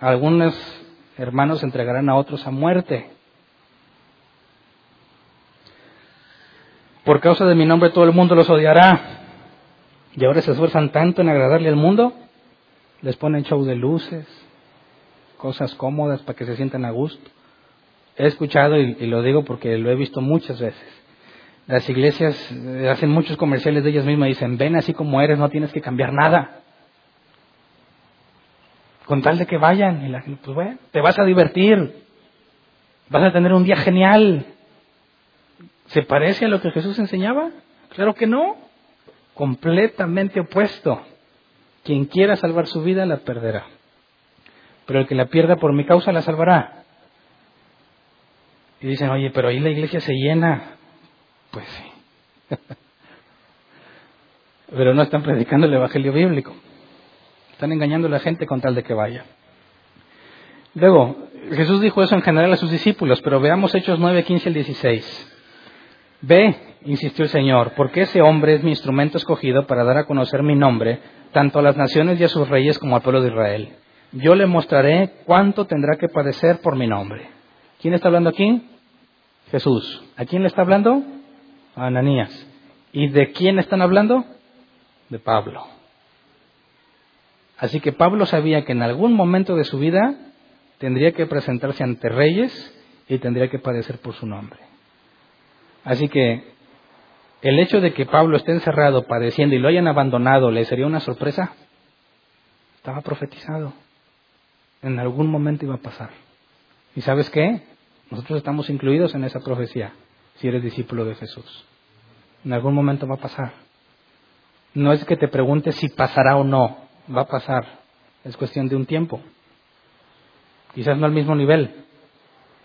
algunos hermanos entregarán a otros a muerte. Por causa de mi nombre todo el mundo los odiará. Y ahora se esfuerzan tanto en agradarle al mundo, les ponen show de luces, cosas cómodas para que se sientan a gusto. He escuchado, y, lo digo porque lo he visto muchas veces, las iglesias hacen muchos comerciales de ellas mismas y dicen, ven así como eres, no tienes que cambiar nada. Con tal de que vayan, y la gente, pues bueno, te vas a divertir, vas a tener un día genial. ¿Se parece a lo que Jesús enseñaba? Claro que no completamente opuesto. Quien quiera salvar su vida la perderá. Pero el que la pierda por mi causa la salvará. Y dicen, oye, pero ahí la iglesia se llena. Pues sí. pero no están predicando el Evangelio bíblico. Están engañando a la gente con tal de que vaya. Luego, Jesús dijo eso en general a sus discípulos, pero veamos Hechos 9, 15 al 16. Ve, insistió el Señor, porque ese hombre es mi instrumento escogido para dar a conocer mi nombre, tanto a las naciones y a sus reyes como al pueblo de Israel. Yo le mostraré cuánto tendrá que padecer por mi nombre. ¿Quién está hablando aquí? Jesús. ¿A quién le está hablando? A Ananías. ¿Y de quién están hablando? De Pablo. Así que Pablo sabía que en algún momento de su vida tendría que presentarse ante reyes y tendría que padecer por su nombre. Así que el hecho de que Pablo esté encerrado padeciendo y lo hayan abandonado, ¿le sería una sorpresa? Estaba profetizado. En algún momento iba a pasar. ¿Y sabes qué? Nosotros estamos incluidos en esa profecía, si eres discípulo de Jesús. En algún momento va a pasar. No es que te preguntes si pasará o no, va a pasar. Es cuestión de un tiempo. Quizás no al mismo nivel,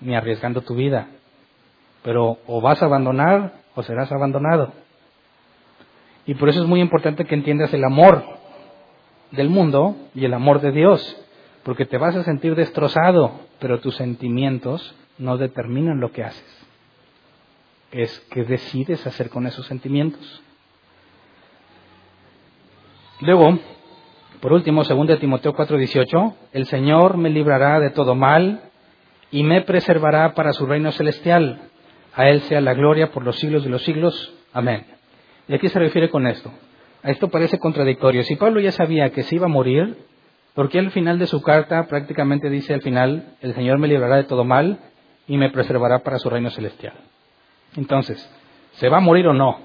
ni arriesgando tu vida, pero o vas a abandonar o serás abandonado. Y por eso es muy importante que entiendas el amor del mundo y el amor de Dios, porque te vas a sentir destrozado, pero tus sentimientos no determinan lo que haces. Es que decides hacer con esos sentimientos. Luego, por último, segundo de Timoteo 4:18, el Señor me librará de todo mal y me preservará para su reino celestial. A Él sea la gloria por los siglos de los siglos. Amén. ¿Y a qué se refiere con esto? A esto parece contradictorio. Si Pablo ya sabía que se iba a morir, ¿por qué al final de su carta prácticamente dice al final, el Señor me librará de todo mal y me preservará para su reino celestial? Entonces, ¿se va a morir o no?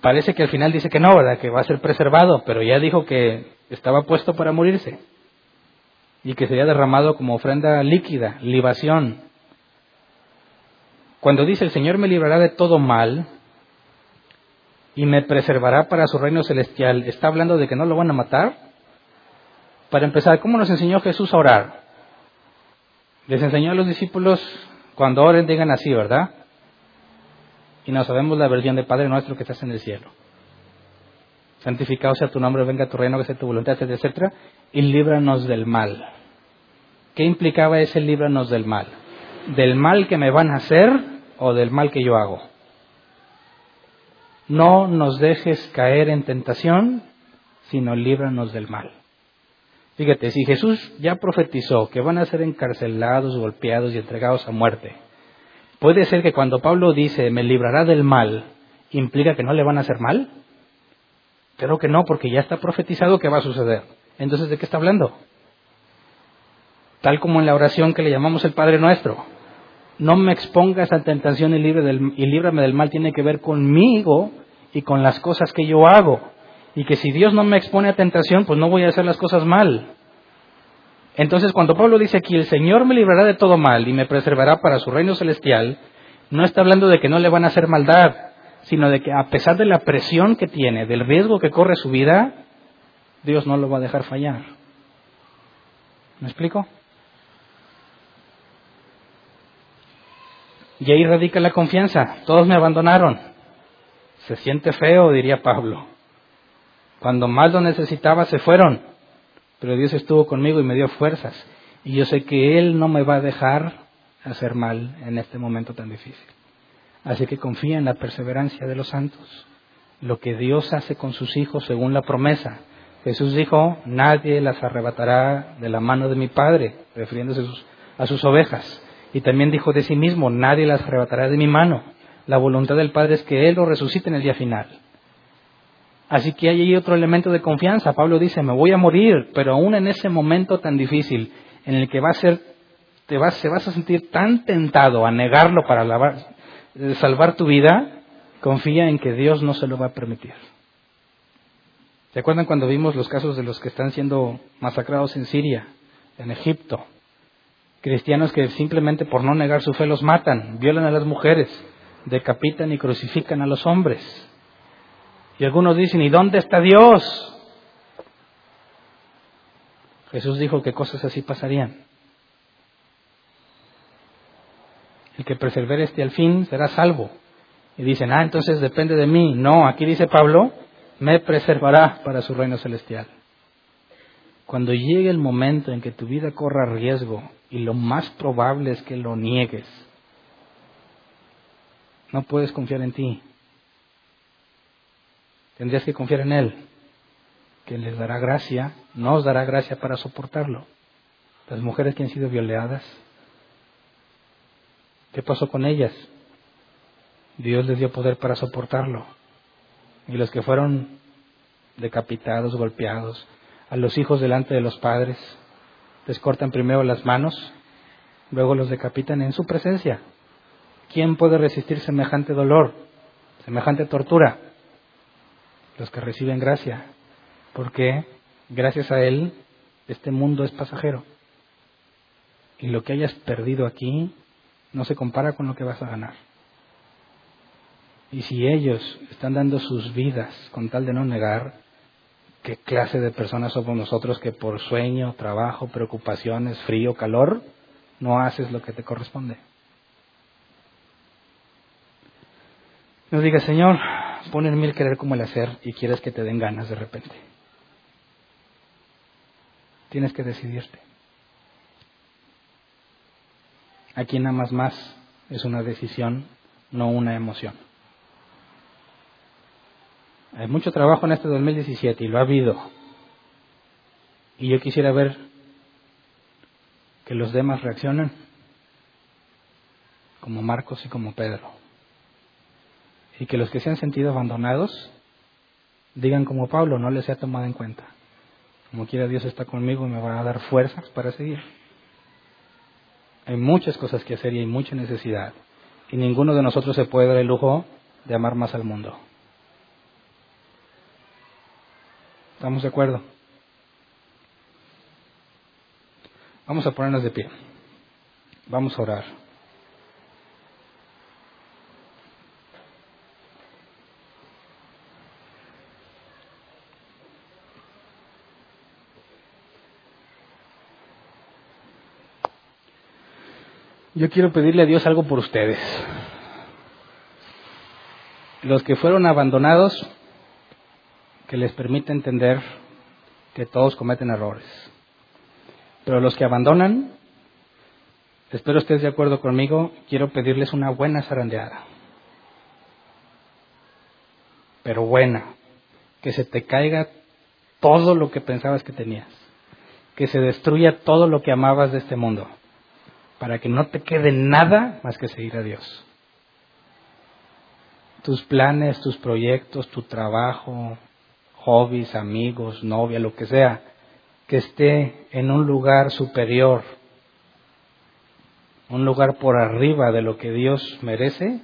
Parece que al final dice que no, ¿verdad? Que va a ser preservado, pero ya dijo que estaba puesto para morirse y que sería derramado como ofrenda líquida, libación, cuando dice el Señor me librará de todo mal y me preservará para su reino celestial, ¿está hablando de que no lo van a matar? Para empezar, ¿cómo nos enseñó Jesús a orar? Les enseñó a los discípulos cuando oren digan así, ¿verdad? Y no sabemos la versión de Padre nuestro que estás en el cielo. Santificado sea tu nombre, venga tu reino, que sea tu voluntad, etcétera, etcétera, y líbranos del mal. ¿Qué implicaba ese líbranos del mal? del mal que me van a hacer o del mal que yo hago. No nos dejes caer en tentación, sino líbranos del mal. Fíjate, si Jesús ya profetizó que van a ser encarcelados, golpeados y entregados a muerte, ¿puede ser que cuando Pablo dice me librará del mal, implica que no le van a hacer mal? Creo que no, porque ya está profetizado que va a suceder. Entonces, ¿de qué está hablando? tal como en la oración que le llamamos el Padre Nuestro. No me expongas a tentación y, libre del, y líbrame del mal tiene que ver conmigo y con las cosas que yo hago. Y que si Dios no me expone a tentación, pues no voy a hacer las cosas mal. Entonces, cuando Pablo dice aquí, el Señor me librará de todo mal y me preservará para su reino celestial, no está hablando de que no le van a hacer maldad, sino de que a pesar de la presión que tiene, del riesgo que corre su vida, Dios no lo va a dejar fallar. ¿Me explico? Y ahí radica la confianza. Todos me abandonaron. Se siente feo, diría Pablo. Cuando más lo necesitaba, se fueron. Pero Dios estuvo conmigo y me dio fuerzas. Y yo sé que Él no me va a dejar hacer mal en este momento tan difícil. Así que confía en la perseverancia de los santos. Lo que Dios hace con sus hijos según la promesa. Jesús dijo, nadie las arrebatará de la mano de mi Padre, refiriéndose a sus ovejas. Y también dijo de sí mismo, nadie las arrebatará de mi mano. La voluntad del Padre es que Él lo resucite en el día final. Así que hay otro elemento de confianza. Pablo dice, me voy a morir, pero aún en ese momento tan difícil, en el que va a ser, te vas, se vas a sentir tan tentado a negarlo para eh, salvar tu vida, confía en que Dios no se lo va a permitir. ¿Se acuerdan cuando vimos los casos de los que están siendo masacrados en Siria, en Egipto? Cristianos que simplemente por no negar su fe los matan, violan a las mujeres, decapitan y crucifican a los hombres. Y algunos dicen, ¿y dónde está Dios? Jesús dijo que cosas así pasarían. El que persevere este al fin será salvo. Y dicen, ah, entonces depende de mí. No, aquí dice Pablo, me preservará para su reino celestial. Cuando llegue el momento en que tu vida corra riesgo y lo más probable es que lo niegues, no puedes confiar en ti. Tendrías que confiar en Él, que les dará gracia, nos dará gracia para soportarlo. Las mujeres que han sido violadas, ¿qué pasó con ellas? Dios les dio poder para soportarlo. Y los que fueron decapitados, golpeados, a los hijos delante de los padres, les cortan primero las manos, luego los decapitan en su presencia. ¿Quién puede resistir semejante dolor, semejante tortura? Los que reciben gracia, porque gracias a Él este mundo es pasajero. Y lo que hayas perdido aquí no se compara con lo que vas a ganar. Y si ellos están dando sus vidas con tal de no negar, ¿qué clase de personas somos nosotros que por sueño, trabajo, preocupaciones, frío, calor, no haces lo que te corresponde? Nos diga, Señor, pon en mí el querer como el hacer y quieres que te den ganas de repente. Tienes que decidirte. Aquí nada más más es una decisión, no una emoción. Hay mucho trabajo en este 2017 y lo ha habido. Y yo quisiera ver que los demás reaccionen como Marcos y como Pedro y que los que se han sentido abandonados digan como Pablo, no les ha tomado en cuenta. Como quiera Dios está conmigo y me va a dar fuerzas para seguir. Hay muchas cosas que hacer y hay mucha necesidad. Y ninguno de nosotros se puede dar el lujo de amar más al mundo. ¿Estamos de acuerdo? Vamos a ponernos de pie. Vamos a orar. Yo quiero pedirle a Dios algo por ustedes. Los que fueron abandonados, que les permita entender que todos cometen errores. Pero los que abandonan, espero estés de acuerdo conmigo, quiero pedirles una buena zarandeada. Pero buena. Que se te caiga todo lo que pensabas que tenías. Que se destruya todo lo que amabas de este mundo para que no te quede nada más que seguir a Dios. Tus planes, tus proyectos, tu trabajo, hobbies, amigos, novia, lo que sea, que esté en un lugar superior un lugar por arriba de lo que Dios merece,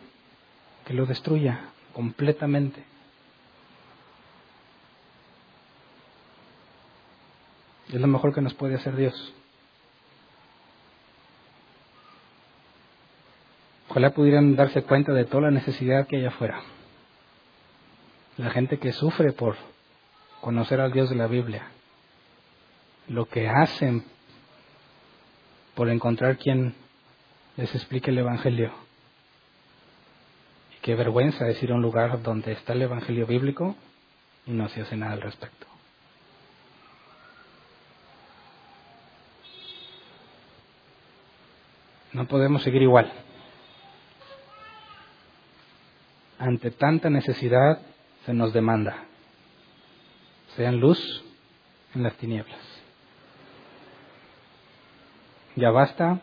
que lo destruya completamente. Es lo mejor que nos puede hacer Dios. Ojalá pudieran darse cuenta de toda la necesidad que hay afuera. La gente que sufre por conocer al Dios de la Biblia. Lo que hacen por encontrar quien les explique el Evangelio. Y qué vergüenza es ir a un lugar donde está el Evangelio bíblico y no se hace nada al respecto. No podemos seguir igual. Ante tanta necesidad se nos demanda. Sean luz en las tinieblas. Ya basta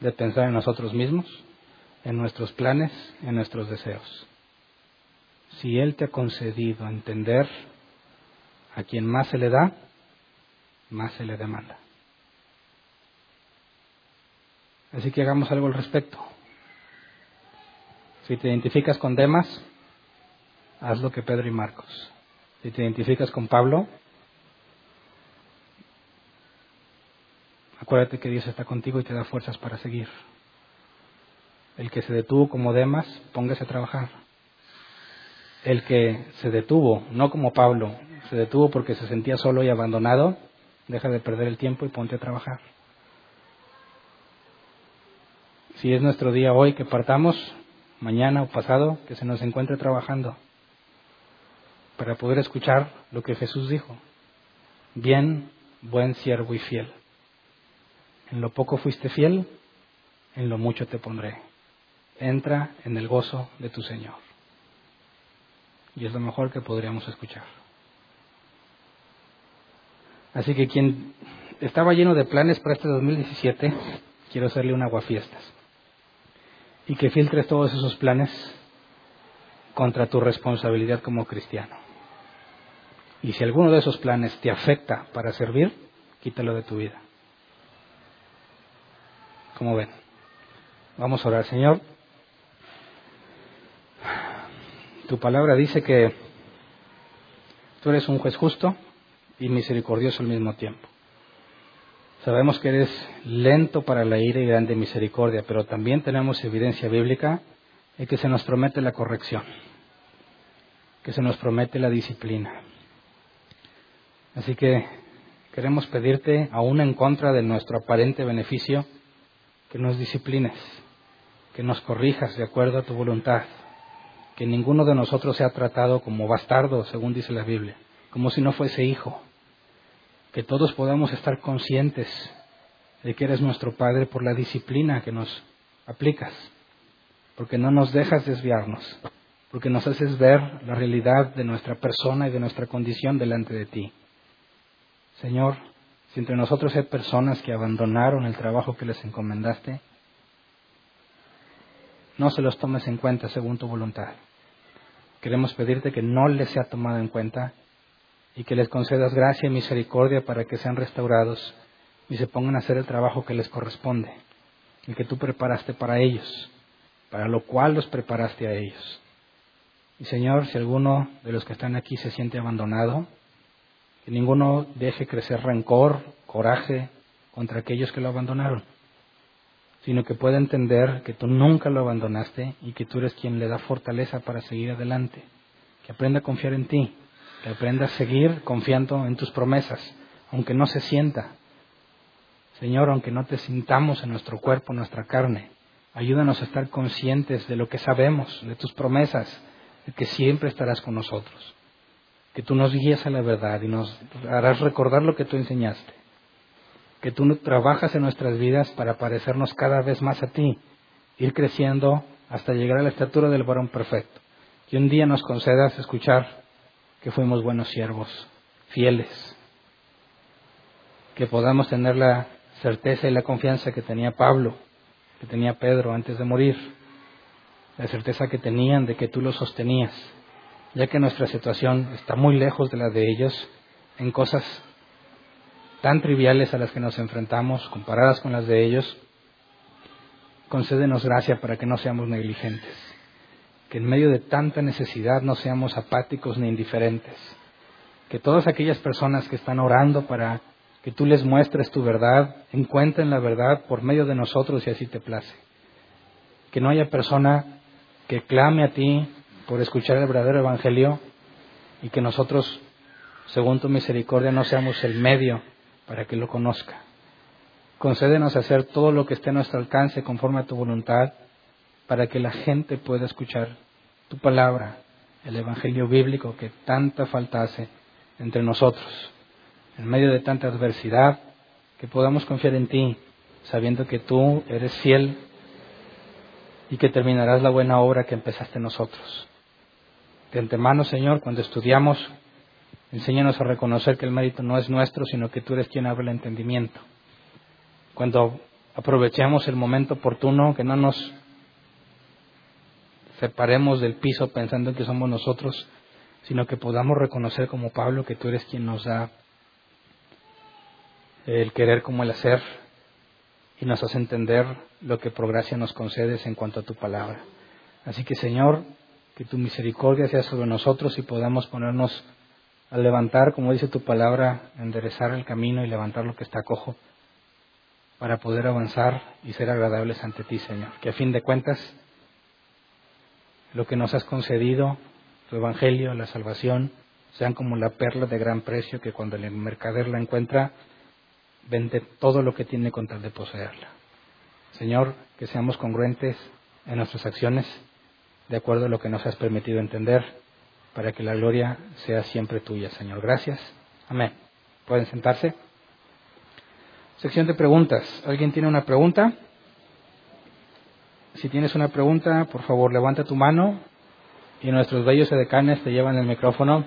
de pensar en nosotros mismos, en nuestros planes, en nuestros deseos. Si Él te ha concedido entender a quien más se le da, más se le demanda. Así que hagamos algo al respecto. Si te identificas con Demas, haz lo que Pedro y Marcos. Si te identificas con Pablo, acuérdate que Dios está contigo y te da fuerzas para seguir. El que se detuvo como Demas, póngase a trabajar. El que se detuvo, no como Pablo, se detuvo porque se sentía solo y abandonado, deja de perder el tiempo y ponte a trabajar. Si es nuestro día hoy que partamos, mañana o pasado, que se nos encuentre trabajando para poder escuchar lo que Jesús dijo. Bien, buen siervo y fiel. En lo poco fuiste fiel, en lo mucho te pondré. Entra en el gozo de tu Señor. Y es lo mejor que podríamos escuchar. Así que quien estaba lleno de planes para este 2017, quiero hacerle un aguafiestas y que filtres todos esos planes contra tu responsabilidad como cristiano. Y si alguno de esos planes te afecta para servir, quítalo de tu vida. Como ven, vamos a orar, Señor. Tu palabra dice que tú eres un juez justo y misericordioso al mismo tiempo. Sabemos que eres lento para la ira y grande misericordia, pero también tenemos evidencia bíblica de que se nos promete la corrección, que se nos promete la disciplina. Así que queremos pedirte, aún en contra de nuestro aparente beneficio, que nos disciplines, que nos corrijas de acuerdo a tu voluntad, que ninguno de nosotros sea tratado como bastardo, según dice la Biblia, como si no fuese hijo que todos podamos estar conscientes de que eres nuestro Padre por la disciplina que nos aplicas, porque no nos dejas desviarnos, porque nos haces ver la realidad de nuestra persona y de nuestra condición delante de ti. Señor, si entre nosotros hay personas que abandonaron el trabajo que les encomendaste, no se los tomes en cuenta según tu voluntad. Queremos pedirte que no les sea tomado en cuenta y que les concedas gracia y misericordia para que sean restaurados y se pongan a hacer el trabajo que les corresponde, el que tú preparaste para ellos, para lo cual los preparaste a ellos. Y Señor, si alguno de los que están aquí se siente abandonado, que ninguno deje crecer rencor, coraje contra aquellos que lo abandonaron, sino que pueda entender que tú nunca lo abandonaste y que tú eres quien le da fortaleza para seguir adelante, que aprenda a confiar en ti que aprenda a seguir confiando en tus promesas, aunque no se sienta. Señor, aunque no te sintamos en nuestro cuerpo, en nuestra carne, ayúdanos a estar conscientes de lo que sabemos, de tus promesas, de que siempre estarás con nosotros, que tú nos guías a la verdad y nos harás recordar lo que tú enseñaste, que tú trabajas en nuestras vidas para parecernos cada vez más a ti, ir creciendo hasta llegar a la estatura del varón perfecto. Que un día nos concedas escuchar que fuimos buenos siervos, fieles, que podamos tener la certeza y la confianza que tenía Pablo, que tenía Pedro antes de morir, la certeza que tenían de que tú los sostenías, ya que nuestra situación está muy lejos de la de ellos en cosas tan triviales a las que nos enfrentamos, comparadas con las de ellos, concédenos gracia para que no seamos negligentes, que en medio de tanta necesidad no seamos apáticos ni indiferentes, que todas aquellas personas que están orando para que tú les muestres tu verdad, encuentren la verdad por medio de nosotros y así te place. Que no haya persona que clame a ti por escuchar el verdadero evangelio y que nosotros, según tu misericordia, no seamos el medio para que lo conozca. Concédenos hacer todo lo que esté a nuestro alcance conforme a tu voluntad para que la gente pueda escuchar tu palabra, el Evangelio bíblico que tanta falta hace entre nosotros, en medio de tanta adversidad, que podamos confiar en ti, sabiendo que tú eres fiel y que terminarás la buena obra que empezaste nosotros. De antemano, Señor, cuando estudiamos, enséñanos a reconocer que el mérito no es nuestro, sino que tú eres quien abre el entendimiento cuando aprovechemos el momento oportuno, que no nos separemos del piso pensando que somos nosotros, sino que podamos reconocer como Pablo que tú eres quien nos da el querer como el hacer y nos hace entender lo que por gracia nos concedes en cuanto a tu palabra. Así que Señor, que tu misericordia sea sobre nosotros y podamos ponernos a levantar, como dice tu palabra, enderezar el camino y levantar lo que está cojo para poder avanzar y ser agradables ante ti, Señor. Que a fin de cuentas, lo que nos has concedido, tu Evangelio, la salvación, sean como la perla de gran precio que cuando el mercader la encuentra, vende todo lo que tiene con tal de poseerla. Señor, que seamos congruentes en nuestras acciones, de acuerdo a lo que nos has permitido entender, para que la gloria sea siempre tuya, Señor. Gracias. Amén. ¿Pueden sentarse? Sección de preguntas. ¿Alguien tiene una pregunta? Si tienes una pregunta, por favor, levanta tu mano y nuestros bellos edecanes te llevan el micrófono.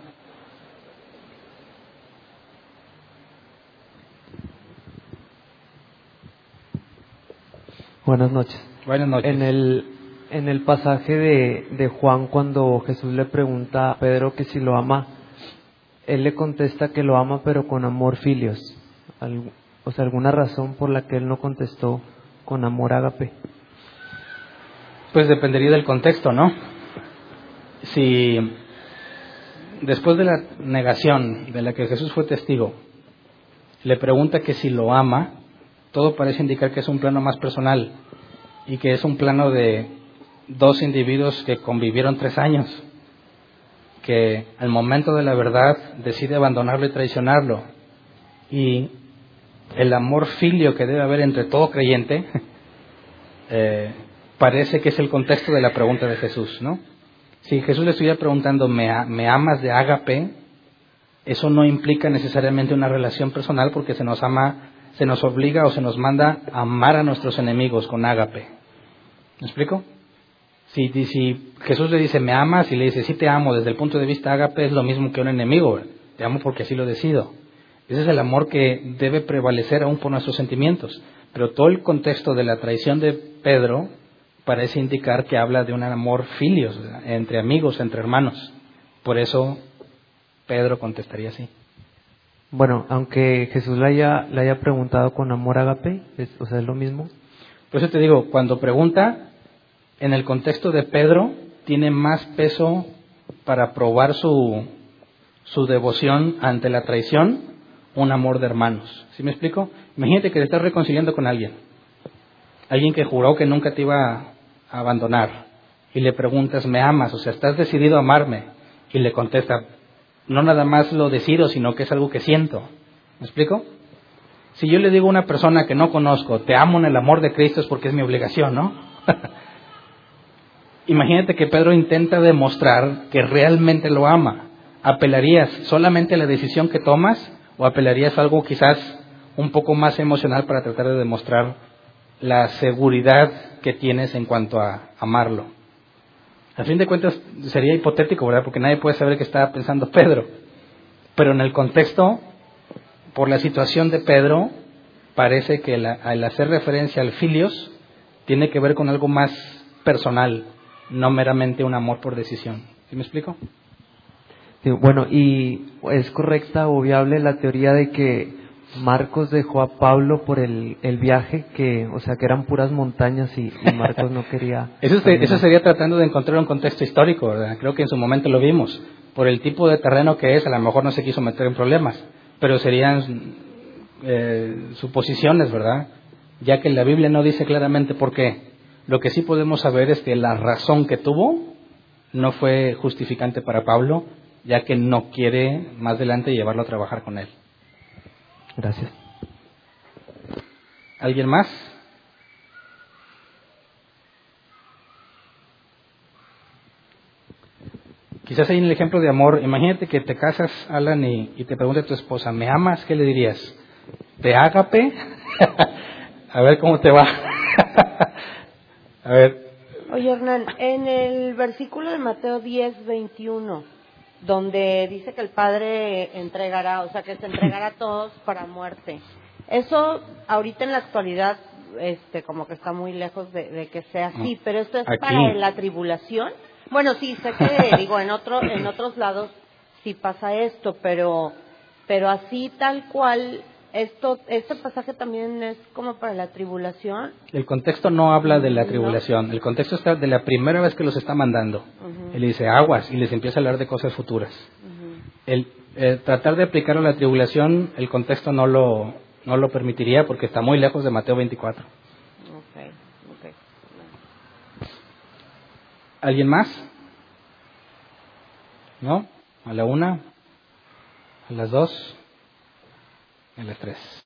Buenas noches. Buenas noches. En el, en el pasaje de, de Juan, cuando Jesús le pregunta a Pedro que si lo ama, él le contesta que lo ama, pero con amor filios o sea, alguna razón por la que él no contestó con amor ágape. Pues dependería del contexto, ¿no? Si después de la negación de la que Jesús fue testigo, le pregunta que si lo ama, todo parece indicar que es un plano más personal y que es un plano de dos individuos que convivieron tres años, que al momento de la verdad decide abandonarlo y traicionarlo. Y el amor filio que debe haber entre todo creyente, eh, parece que es el contexto de la pregunta de Jesús, ¿no? Si Jesús le estuviera preguntando, ¿me, ¿me amas de ágape? Eso no implica necesariamente una relación personal porque se nos ama, se nos obliga o se nos manda a amar a nuestros enemigos con ágape. ¿Me explico? Si, si Jesús le dice, ¿me amas? y le dice, sí te amo, desde el punto de vista ágape es lo mismo que un enemigo. Te amo porque así lo decido. Ese es el amor que debe prevalecer aún por nuestros sentimientos. Pero todo el contexto de la traición de Pedro parece indicar que habla de un amor filios, entre amigos, entre hermanos. Por eso Pedro contestaría así. Bueno, aunque Jesús le haya, le haya preguntado con amor agape, o sea, es lo mismo. Por eso te digo, cuando pregunta, en el contexto de Pedro, tiene más peso para probar su, su devoción ante la traición un amor de hermanos. ¿Sí me explico? Imagínate que te estás reconciliando con alguien, alguien que juró que nunca te iba abandonar, y le preguntas, ¿me amas? O sea, ¿estás decidido a amarme? Y le contesta, no nada más lo decido, sino que es algo que siento. ¿Me explico? Si yo le digo a una persona que no conozco, te amo en el amor de Cristo es porque es mi obligación, ¿no? Imagínate que Pedro intenta demostrar que realmente lo ama. ¿Apelarías solamente a la decisión que tomas ¿O apelarías a algo quizás un poco más emocional para tratar de demostrar la seguridad que tienes en cuanto a amarlo? A fin de cuentas sería hipotético, ¿verdad? Porque nadie puede saber qué estaba pensando Pedro. Pero en el contexto, por la situación de Pedro, parece que al hacer referencia al filios, tiene que ver con algo más personal, no meramente un amor por decisión. ¿Sí me explico? bueno, y es correcta o viable la teoría de que Marcos dejó a Pablo por el, el viaje que, o sea, que eran puras montañas y, y Marcos no quería. Eso, se- eso sería tratando de encontrar un contexto histórico, ¿verdad? Creo que en su momento lo vimos. Por el tipo de terreno que es, a lo mejor no se quiso meter en problemas, pero serían eh, suposiciones, ¿verdad? Ya que la Biblia no dice claramente por qué. Lo que sí podemos saber es que la razón que tuvo no fue justificante para Pablo, ya que no quiere más adelante llevarlo a trabajar con él. Gracias. ¿Alguien más? Quizás hay un ejemplo de amor. Imagínate que te casas, Alan, y, y te pregunta tu esposa, ¿me amas? ¿Qué le dirías? ¿Te ágape? a ver cómo te va. a ver, Oye, Hernán, en el versículo de Mateo 10, 21, donde dice que el Padre entregará, o sea, que se entregará a todos para muerte. Eso ahorita en la actualidad, este, como que está muy lejos de, de que sea así, Mm. pero esto es Aquí. para la tribulación. Bueno, sí, sé que, digo, en otro, en otros lados sí pasa esto, pero, pero así tal cual, esto, este pasaje también es como para la tribulación. el contexto no habla de la tribulación. El contexto está de la primera vez que los está mandando. Ujú, Él dice aguas y les empieza a hablar de cosas futuras. ujú. El eh, tratar de aplicarlo a la tribulación, el contexto no lo, no lo permitiría porque está muy lejos de Mateo 24. Ok, ok. ¿Alguien más? ¿No? ¿A la una? ¿A las dos? A las tres.